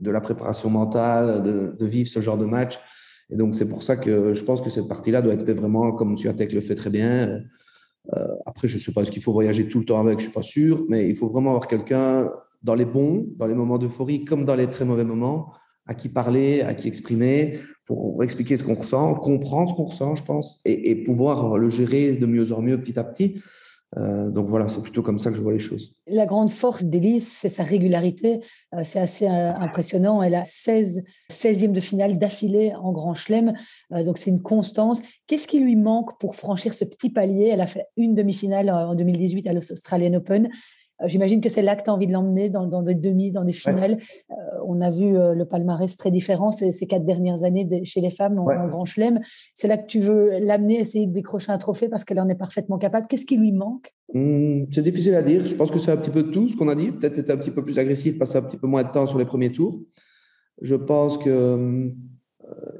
de la préparation mentale, de, de vivre ce genre de match. Et donc c'est pour ça que je pense que cette partie-là doit être vraiment comme tu Tech le fait très bien, euh, après, je ne sais pas, est-ce qu'il faut voyager tout le temps avec? Je ne suis pas sûr, mais il faut vraiment avoir quelqu'un dans les bons, dans les moments d'euphorie, comme dans les très mauvais moments, à qui parler, à qui exprimer, pour expliquer ce qu'on ressent, comprendre ce qu'on ressent, je pense, et, et, pouvoir le gérer de mieux en mieux petit à petit. Euh, donc voilà, c'est plutôt comme ça que je vois les choses. La grande force d'Elise, c'est sa régularité. Euh, c'est assez euh, impressionnant. Elle a 16 16e de finale d'affilée en Grand Chelem. donc c'est une constance. Qu'est-ce qui lui manque pour franchir ce petit palier? Elle a fait une demi-finale en 2018 à l'Australian Open. Euh, j'imagine que c'est là que tu as envie de l'emmener dans, dans, des demi, dans des finales. Euh, on a vu euh, le palmarès très différent ces, ces quatre dernières années chez les femmes en, Grand Chelem. C'est là que tu veux l'amener, essayer de décrocher un trophée parce qu'elle en est parfaitement capable. Qu'est-ce qui lui manque? Mmh, C'est difficile à dire. Je pense que c'est un petit peu de tout ce qu'on a dit. Peut-être être un petit peu plus agressif, passer un petit peu moins de temps sur les premiers tours. Je pense que mmh,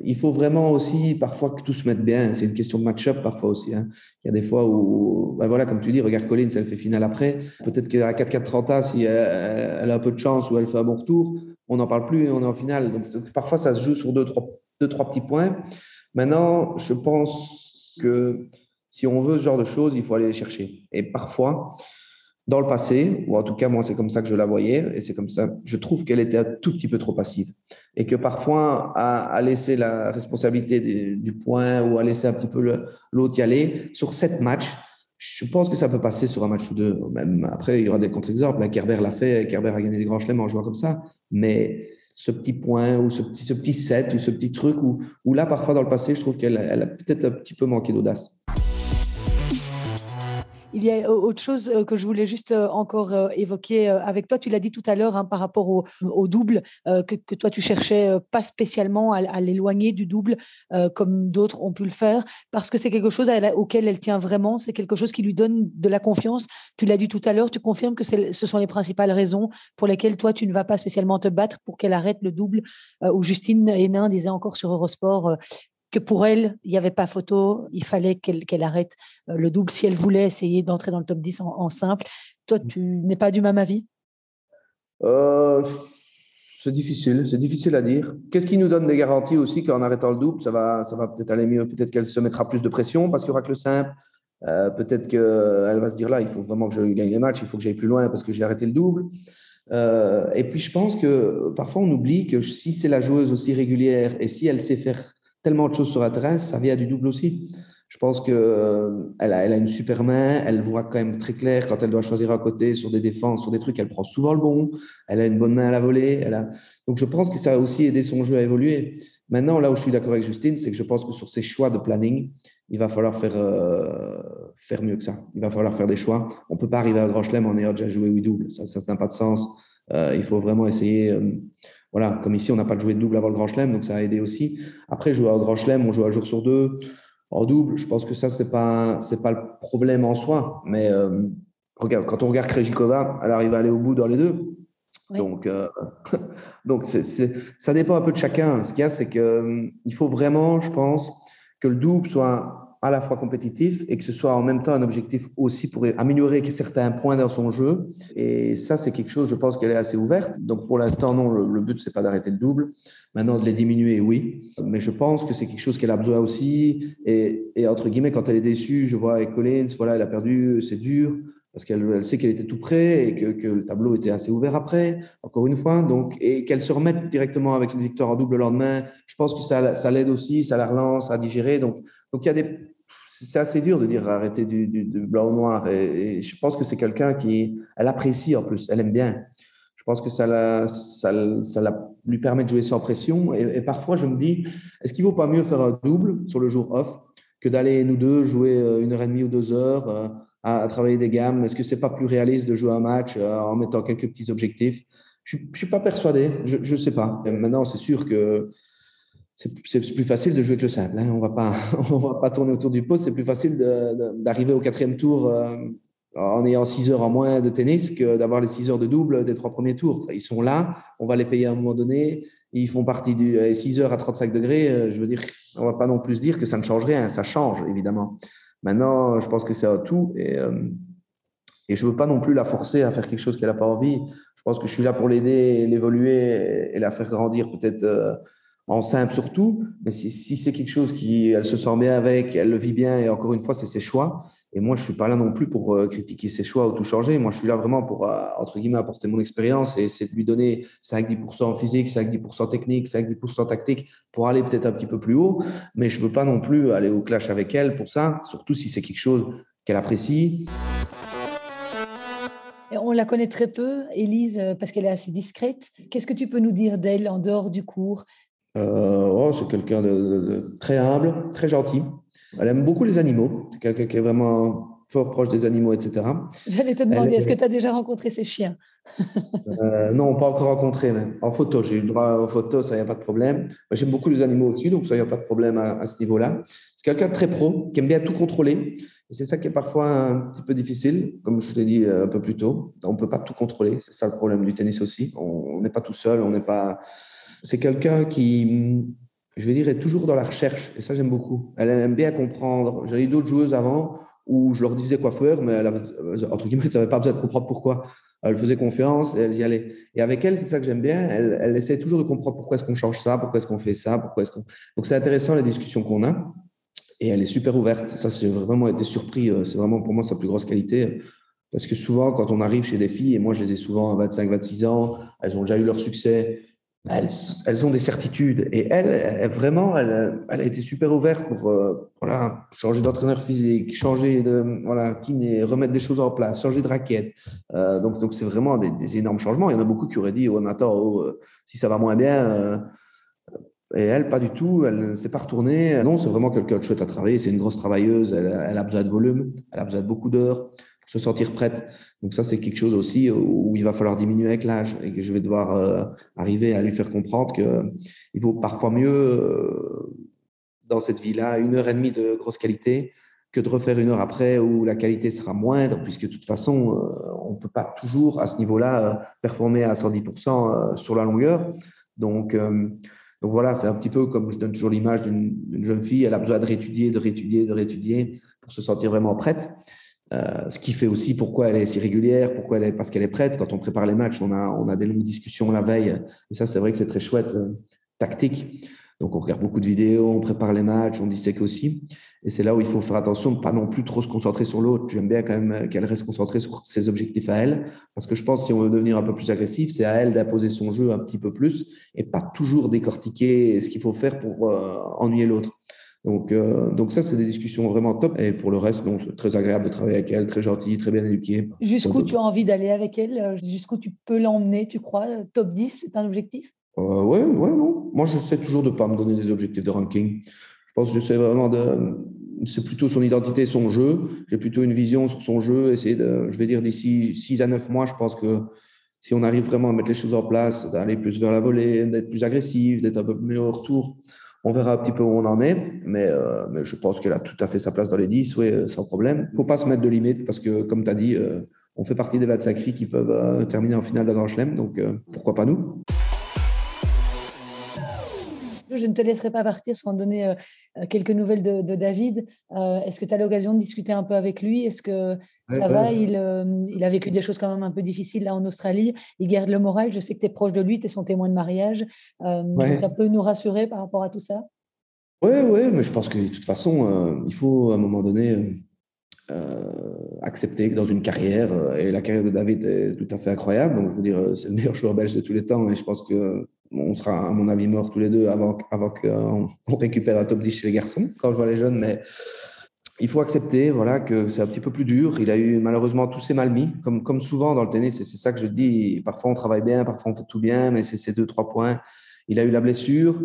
il faut vraiment aussi parfois que tout se mette bien. C'est une question de match-up parfois aussi. Hein. Il y a des fois où, ben voilà, comme tu dis, regarde Collins, elle fait finale après. Peut-être qu'à 4-4-30 si elle, a un peu de chance ou elle fait un bon retour, on n'en parle plus et on est en finale. Donc parfois ça se joue sur deux trois, deux, trois petits points. Maintenant, je pense que si on veut ce genre de choses, il faut aller les chercher. Et parfois, dans le passé, ou en tout cas moi c'est comme ça que je la voyais, et c'est comme ça, je trouve qu'elle était un tout petit peu trop passive, et que parfois à, à laisser la responsabilité du point ou à laisser un petit peu l'autre y aller sur sept matchs, je pense que ça peut passer sur un match ou deux. Même après, il y aura des contre-exemples. Kerber l'a fait, Kerber a gagné des grands chelems en jouant comme ça, mais ce petit point ou ce petit, ce petit set ou ce petit truc où là parfois dans le passé, je trouve qu'elle elle a peut-être un petit peu manqué d'audace. Il y a autre chose euh, que je voulais juste euh, encore euh, évoquer avec toi. Tu l'as dit tout à l'heure hein, par rapport au, double, que, toi tu cherchais pas spécialement à, l'éloigner du double comme d'autres ont pu le faire, parce que c'est quelque chose auquel elle tient vraiment, c'est quelque chose qui lui donne de la confiance. Tu l'as dit tout à l'heure, tu confirmes que ce sont les principales raisons pour lesquelles toi tu ne vas pas spécialement te battre pour qu'elle arrête le double. où Justine Hénin disait encore sur Eurosport, que pour elle, il n'y avait pas photo, il fallait qu'elle arrête euh, le double si elle voulait essayer d'entrer dans le top 10 en, simple. Toi, tu n'es pas du même avis? Euh, C'est difficile, c'est difficile à dire. Qu'est-ce qui nous donne des garanties aussi qu'en arrêtant le double, ça va, ça va peut-être aller mieux, peut-être qu'elle se mettra plus de pression parce qu'il y aura que le simple. Euh, peut-être qu'elle va se dire là, il faut vraiment que je gagne les matchs, il faut que j'aille plus loin parce que j'ai arrêté le double. et puis je pense que parfois on oublie que si c'est la joueuse aussi régulière et si elle sait faire tellement de choses sur la terrain, ça vient du double aussi. Je pense que euh, elle, a, elle a une super main, elle voit quand même très clair quand elle doit choisir à côté sur des défenses, sur des trucs, elle prend souvent le bon. Elle a une bonne main à la volée. Elle a... Donc je pense que ça a aussi aidé son jeu à évoluer. Maintenant, là où je suis d'accord avec Justine, c'est que je pense que sur ses choix de planning, il va falloir faire euh, faire mieux que ça. Il va falloir faire des choix. On peut pas arriver à Grand Chelem en ayant déjà joué oui double. Ça, ça n'a pas de sens. Euh, il faut vraiment essayer. Voilà, comme ici, on n'a pas joué de double avant le Grand Chelem, donc ça a aidé aussi. Après, jouer au Grand Chelem, on joue un jour sur deux. En double, je pense que ça, c'est pas, c'est pas le problème en soi. Mais euh, regarde, quand on regarde Krejikova, elle arrive à aller au bout dans les deux. Donc, euh, donc ça dépend un peu de chacun. Ce qu'il y a, c'est que euh, il faut vraiment, je pense, que le double soit à la fois compétitif et que ce soit en même temps un objectif aussi pour améliorer certains points dans son jeu. Et ça, c'est quelque chose, je pense qu'elle est assez ouverte. Donc pour l'instant, non, le, but, c'est pas d'arrêter le double. Maintenant, de les diminuer, oui. Mais je pense que c'est quelque chose qu'elle a besoin aussi. Et, entre guillemets, quand elle est déçue, je vois avec Collins, voilà, elle a perdu, c'est dur parce qu'elle elle sait qu'elle était tout près et que, que, le tableau était assez ouvert après, encore une fois. Donc, et qu'elle se remette directement avec une victoire en double le lendemain, je pense que ça, ça l'aide aussi, ça la relance à digérer. Donc, donc il y a des, c'est assez dur de dire arrêter du, blanc au noir. Et, je pense que c'est quelqu'un qui, elle apprécie en plus, elle aime bien. Je pense que ça, la, ça, ça lui permet de jouer sans pression. Et, parfois, je me dis, est-ce qu'il vaut pas mieux faire un double sur le jour off que d'aller nous deux jouer euh, une heure et demie ou deux heures euh, à, travailler des gammes? Est-ce que c'est pas plus réaliste de jouer un match euh, en mettant quelques petits objectifs? Je, je suis pas persuadé. Je, je sais pas. Maintenant, c'est sûr que c'est plus facile de jouer que le simple. Hein. On va pas, on va pas tourner autour du poste. C'est plus facile d'arriver au quatrième tour euh, en ayant 6 heures en moins de tennis que d'avoir les 6 heures de double des trois premiers tours. Ils sont là, on va les payer à un moment donné. Ils font partie du 6 heures à 35 degrés. Euh, je veux dire, on va pas non plus dire que ça ne change rien. Ça change évidemment. Maintenant, je pense que c'est tout et euh, et je veux pas non plus la forcer à faire quelque chose qu'elle a pas envie. Je pense que je suis là pour l'aider, l'évoluer et la faire grandir peut-être euh, en simple surtout, mais si, c'est quelque chose qui, elle se sent bien avec, elle le vit bien, et encore une fois, c'est ses choix. Et moi, je suis pas là non plus pour euh, critiquer ses choix ou tout changer. Moi, je suis là vraiment pour, euh, entre guillemets, apporter mon expérience et c'est de lui donner 5-10% physique, 5-10% technique, 5-10% tactique pour aller peut-être un petit peu plus haut. Mais je veux pas non plus aller au clash avec elle pour ça, surtout si c'est quelque chose qu'elle apprécie. On la connaît très peu, Élise, euh, parce qu'elle est assez discrète. Qu'est-ce que tu peux nous dire d'elle en dehors du cours? Oh, c'est quelqu'un de, très humble, très gentil. Elle aime beaucoup les animaux. C'est quelqu'un qui est vraiment fort proche des animaux, etc. J'allais te demander, est-ce que tu as déjà rencontré ces chiens? Euh, Non, pas encore rencontré, mais en photo. J'ai eu le droit aux photos, ça, n'y a pas de problème. J'aime beaucoup les animaux aussi, donc ça, il n'y a pas de problème à, ce niveau-là. C'est quelqu'un de très pro, qui aime bien tout contrôler. Et c'est ça qui est parfois un petit peu difficile, comme je l'ai dit euh, un peu plus tôt. On ne peut pas tout contrôler. C'est ça le problème du tennis aussi. On n'est pas tout seul, on n'est pas c'est quelqu'un qui, je vais dire, est toujours dans la recherche. Et ça, j'aime beaucoup. Elle aime bien comprendre. J'avais d'autres joueuses avant où je leur disais quoi faire, mais elle avait, entre guillemets, elle n'avait pas besoin de comprendre pourquoi. Elle faisait confiance et elle y allait. Et avec elle, c'est ça que j'aime bien. Elle, elle essaie toujours de comprendre pourquoi est-ce qu'on change ça, pourquoi est-ce qu'on fait ça, pourquoi est-ce qu'on. Donc c'est intéressant les discussions qu'on a. et elle est super ouverte. Ça, c'est vraiment été surpris. C'est vraiment pour moi sa plus grosse qualité. Parce que souvent, quand on arrive chez des filles, et moi je les ai souvent à 25, 26 ans, elles ont déjà eu leur succès, elles, elles ont des certitudes. Et elle, vraiment, elle, a été super ouverte pour euh, changer d'entraîneur physique, changer de voilà, kiné, remettre des choses en place, changer de raquette. Euh, donc, donc c'est vraiment des, énormes changements. Il y en a beaucoup qui auraient dit, ouais, mais attends, oh, euh, si ça va moins bien. Et elle, pas du tout, elle ne s'est pas retournée. Non, c'est vraiment quelqu'un de chouette à travailler. C'est une grosse travailleuse. Elle, elle, a besoin de volume, elle a besoin de beaucoup d'heures se sentir prête. Donc ça, c'est quelque chose aussi où il va falloir diminuer avec l'âge et que je vais devoir euh, arriver à lui faire comprendre que il vaut parfois mieux euh, dans cette vie-là une heure et demie de grosse qualité que de refaire une heure après où la qualité sera moindre puisque de toute façon, euh, on peut pas toujours à ce niveau-là performer à 110% sur la longueur. Donc donc voilà, c'est un petit peu comme je donne toujours l'image d'une jeune fille, elle a besoin de réétudier, de réétudier, de réétudier pour se sentir vraiment prête. Euh, ce qui fait aussi pourquoi elle est si régulière, pourquoi elle est, parce qu'elle est prête. Quand on prépare les matchs, on a, des longues discussions la veille. Et ça, c'est vrai que c'est très chouette, euh, tactique. Donc, on regarde beaucoup de vidéos, on prépare les matchs, on dissèque aussi. Et c'est là où il faut faire attention de pas non plus trop se concentrer sur l'autre. J'aime bien quand même qu'elle reste concentrée sur ses objectifs à elle. Parce que je pense que si on veut devenir un peu plus agressif, c'est à elle d'imposer son jeu un petit peu plus et pas toujours décortiquer ce qu'il faut faire pour euh, ennuyer l'autre. Donc, euh, donc ça, c'est des discussions vraiment top. Et pour le reste, non, c'est très agréable de travailler avec elle, très gentille, très bien éduquée. Jusqu'où tu as envie d'aller avec elle? Jusqu'où tu peux l'emmener, tu crois? Top 10, c'est un objectif? Euh, Ouais, ouais, non. Moi, je sais toujours de pas me donner des objectifs de ranking. Je pense que je sais vraiment de. C'est plutôt son identité, son jeu. J'ai plutôt une vision sur son jeu. Essayer de, je vais dire, d'ici 6 à 9 mois, je pense que si on arrive vraiment à mettre les choses en place, d'aller plus vers la volée, d'être plus agressif, d'être un peu meilleur au retour, on verra un petit peu où on en est, mais, euh, mais je pense qu'elle a tout à fait sa place dans les 10, oui, euh, sans problème. Il faut pas se mettre de limite parce que, comme tu as dit, euh, on fait partie des 25 filles qui peuvent terminer en finale d'un Grand Chelem, donc pourquoi pas nous? Je ne te laisserai pas partir sans donner euh, quelques nouvelles de, de David. Euh, Est-ce que tu as l'occasion de discuter un peu avec lui? Est-ce que ça va? il, euh, il, a vécu des choses quand même un peu difficiles là en Australie. Il garde le moral. Je sais que tu es proche de lui, tu es son témoin de mariage. Euh, ouais. Donc, un peu nous rassurer par rapport à tout ça? Oui, oui, mais je pense que de toute façon, euh, il faut à un moment donné euh, accepter que dans une carrière, euh, et la carrière de David est tout à fait incroyable, donc je veux dire, c'est le meilleur joueur belge de tous les temps, et je pense que on sera, à mon avis, morts tous les deux avant, qu'on récupère un top 10 chez les garçons, quand je vois les jeunes, mais il faut accepter voilà, que c'est un petit peu plus dur. Il a eu malheureusement tous ses mal mis, comme, comme souvent dans le tennis, et c'est ça que je dis. Parfois on travaille bien, parfois on fait tout bien, mais c'est ces deux, trois points. Il a eu la blessure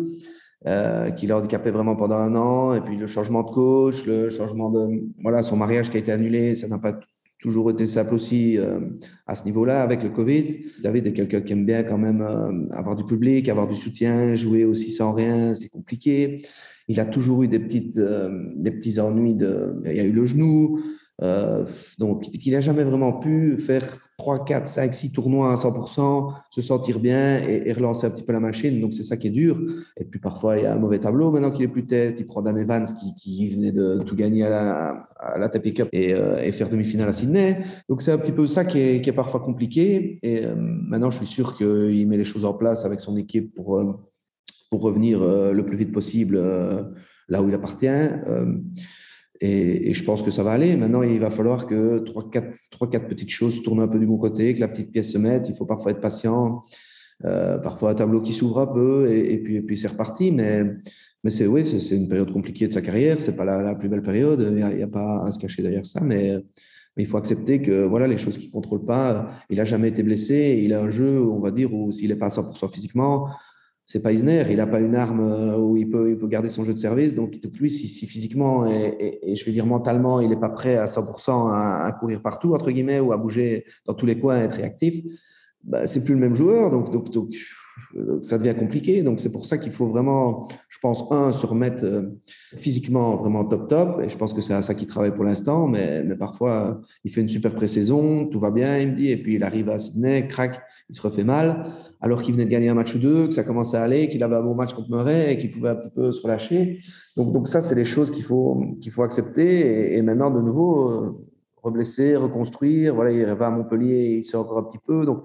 euh, qui l'a handicapé vraiment pendant un an, et puis le changement de coach, le changement de. Voilà, son mariage qui a été annulé, ça n'a pas toujours été simple aussi euh, à ce niveau-là avec le Covid. David est quelqu'un qui aime bien quand même euh, avoir du public, avoir du soutien, jouer aussi sans rien, c'est compliqué. Il a toujours eu des petites, euh, des petits ennuis de, il y a eu le genou, euh, donc, qu'il n'a jamais vraiment pu faire 3, 4, 5, 6 tournois à 100%, se sentir bien et, relancer un petit peu la machine. Donc, c'est ça qui est dur. Et puis, parfois, il y a un mauvais tableau. Maintenant qu'il est plus tête, il prend Dan Evans qui, qui venait de tout gagner à la, à Cup et, euh, et faire demi-finale à Sydney. Donc, c'est un petit peu ça qui est, parfois compliqué. Et euh, maintenant, je suis sûr qu'il met les choses en place avec son équipe pour, pour revenir le plus vite possible là où il appartient. Et, et, je pense que ça va aller. Maintenant, il va falloir que trois, quatre, petites choses tournent un peu du bon côté, que la petite pièce se mette. Il faut parfois être patient, euh, parfois un tableau qui s'ouvre un peu, et, puis, et puis c'est reparti. Mais, mais c'est oui, c'est une période compliquée de sa carrière. C'est pas la, plus belle période. Il n'y a, pas à se cacher derrière ça, mais, il faut accepter que voilà, les choses qu'il contrôle pas. Il a jamais été blessé. Il a un jeu, on va dire, où s'il est pas à 100% physiquement, c'est pas Isner, il n'a pas une arme euh, où il peut, il peut garder son jeu de service. Donc, lui, si, si physiquement et, et, et, je vais dire mentalement, il n'est pas prêt à 100% à, à, courir partout, entre guillemets, ou à bouger dans tous les coins, à être réactif, bah, c'est plus le même joueur. Donc, donc, donc ça devient compliqué. Donc, c'est pour ça qu'il faut vraiment, je pense, un, se remettre euh, physiquement vraiment top top. Et je pense que c'est à ça qu'il travaille pour l'instant. Mais, parfois, il fait une super pré-saison, tout va bien, il me dit, et puis il arrive à Sydney, crac, il se refait mal, alors qu'il venait de gagner un match ou deux, que ça commençait à aller, qu'il avait un bon match contre Murray et qu'il pouvait un petit peu se relâcher. Donc, ça, c'est les choses qu'il faut, accepter. Et, maintenant, de nouveau, euh, reblesser, reconstruire. Voilà, il va à Montpellier, il sort encore un petit peu. Donc,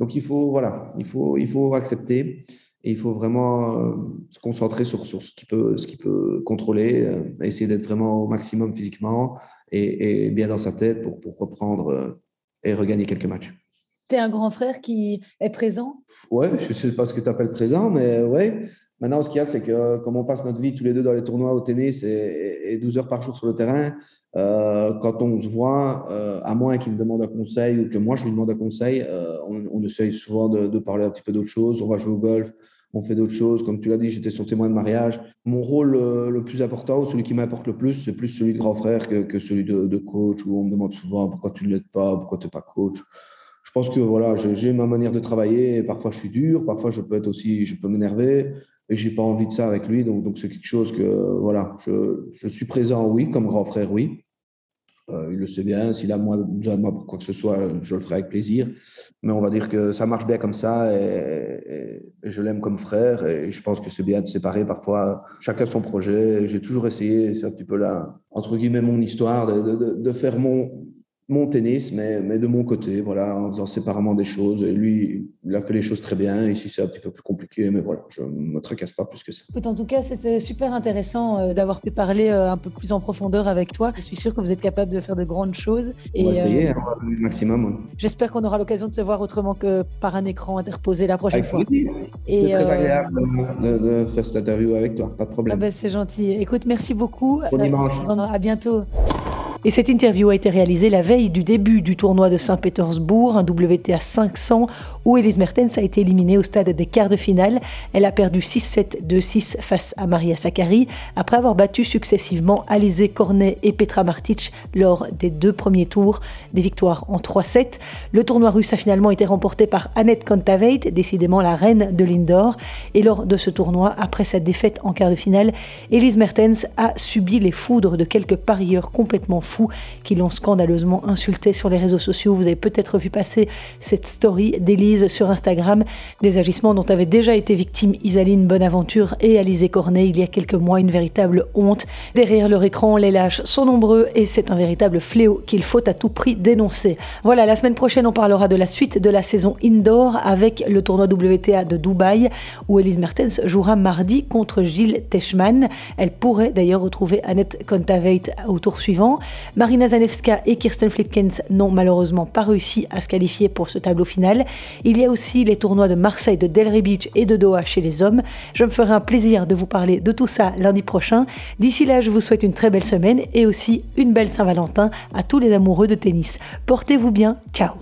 donc il faut voilà, il faut il faut accepter Et il faut vraiment euh, se concentrer sur, sur ce qu'il peut, ce qui peut contrôler, euh, essayer d'être vraiment au maximum physiquement et, et, bien dans sa tête pour, pour reprendre euh, et regagner quelques matchs. Tu es un grand frère qui est présent? Ouais, je ne sais pas ce que tu appelles présent, mais ouais. Maintenant, ce qu'il y a, c'est que comme on passe notre vie tous les deux dans les tournois au tennis et, et 12 heures par jour sur le terrain, euh, quand on se voit, euh, à moins qu'il me demande un conseil ou que moi je lui demande un conseil, euh, on, on, essaye souvent de, de parler un petit peu d'autre chose. On va jouer au golf, on fait d'autres choses. Comme tu l'as dit, j'étais son témoin de mariage. Mon rôle euh, le plus important, ou celui qui m'importe le plus, c'est plus celui de grand frère que, que celui de, de, coach, où on me demande souvent pourquoi tu ne l'aides pas, pourquoi tu n'es pas coach? Je pense que voilà, j'ai ma manière de travailler. Parfois, je suis dur, parfois, je peux être aussi, je peux m'énerver et j'ai pas envie de ça avec lui. Donc, donc c'est quelque chose que voilà, je, je suis présent, oui, comme grand frère, oui. Euh, il le sait bien. S'il a besoin de moi pour quoi que ce soit, je le ferai avec plaisir. Mais on va dire que ça marche bien comme ça et, je l'aime comme frère. Et je pense que c'est bien de séparer parfois chacun son projet. J'ai toujours essayé, c'est un petit peu là, entre guillemets, mon histoire, de, de faire mon, mon tennis, mais, mais de mon côté, voilà, en faisant séparément des choses. Et lui, il a fait les choses très bien. Ici, c'est un petit peu plus compliqué, mais voilà, je ne me tracasse pas plus que ça. En tout cas, c'était super intéressant euh, d'avoir pu parler euh, un peu plus en profondeur avec toi. Je suis sûr que vous êtes capable de faire de grandes choses. Et, on va essayer, euh, hein, le maximum. J'espère qu'on aura l'occasion de se voir autrement que par un écran interposé la prochaine avec fois. C'est très agréable de, de, faire cette interview avec toi, pas de problème. Ah ben, c'est gentil. Écoute, merci beaucoup. Bon dimanche. À bientôt. Et cette interview a été réalisée la veille du début du tournoi de Saint-Pétersbourg, un WTA 500, où Elise Mertens a été éliminée au stade des quarts de finale. Elle a perdu 6-7, 2-6 face à Maria Sakkari, après avoir battu successivement Alizé Cornet et Petra Martic lors des deux premiers tours, des victoires en 3-7. Le tournoi russe a finalement été remporté par Annette Kontaveit, décidément la reine de l'indoor. Et lors de ce tournoi, après sa défaite en quart de finale, Elise Mertens a subi les foudres de quelques parieurs complètement fous qui l'ont scandaleusement insulté sur les réseaux sociaux. Vous avez peut-être vu passer cette story d'Élise sur Instagram, des agissements dont avaient déjà été victimes Isaline Bonaventure et Alizé Cornet il y a quelques mois, une véritable honte. Derrière leur écran, les lâches sont nombreux et c'est un véritable fléau qu'il faut à tout prix dénoncer. Voilà, la semaine prochaine, on parlera de la suite de la saison indoor avec le tournoi WTA de Dubaï où Elise Mertens jouera mardi contre Gilles Teschmann. Elle pourrait d'ailleurs retrouver Annette Kontaveit au tour suivant. Marina Zanevska et Kirsten Flipkens n'ont malheureusement pas réussi à se qualifier pour ce tableau final. Il y a aussi les tournois de Marseille, de Delray Beach et de Doha chez les hommes. Je me ferai un plaisir de vous parler de tout ça lundi prochain. D'ici là, je vous souhaite une très belle semaine et aussi une belle Saint-Valentin à tous les amoureux de tennis. Portez-vous bien. Ciao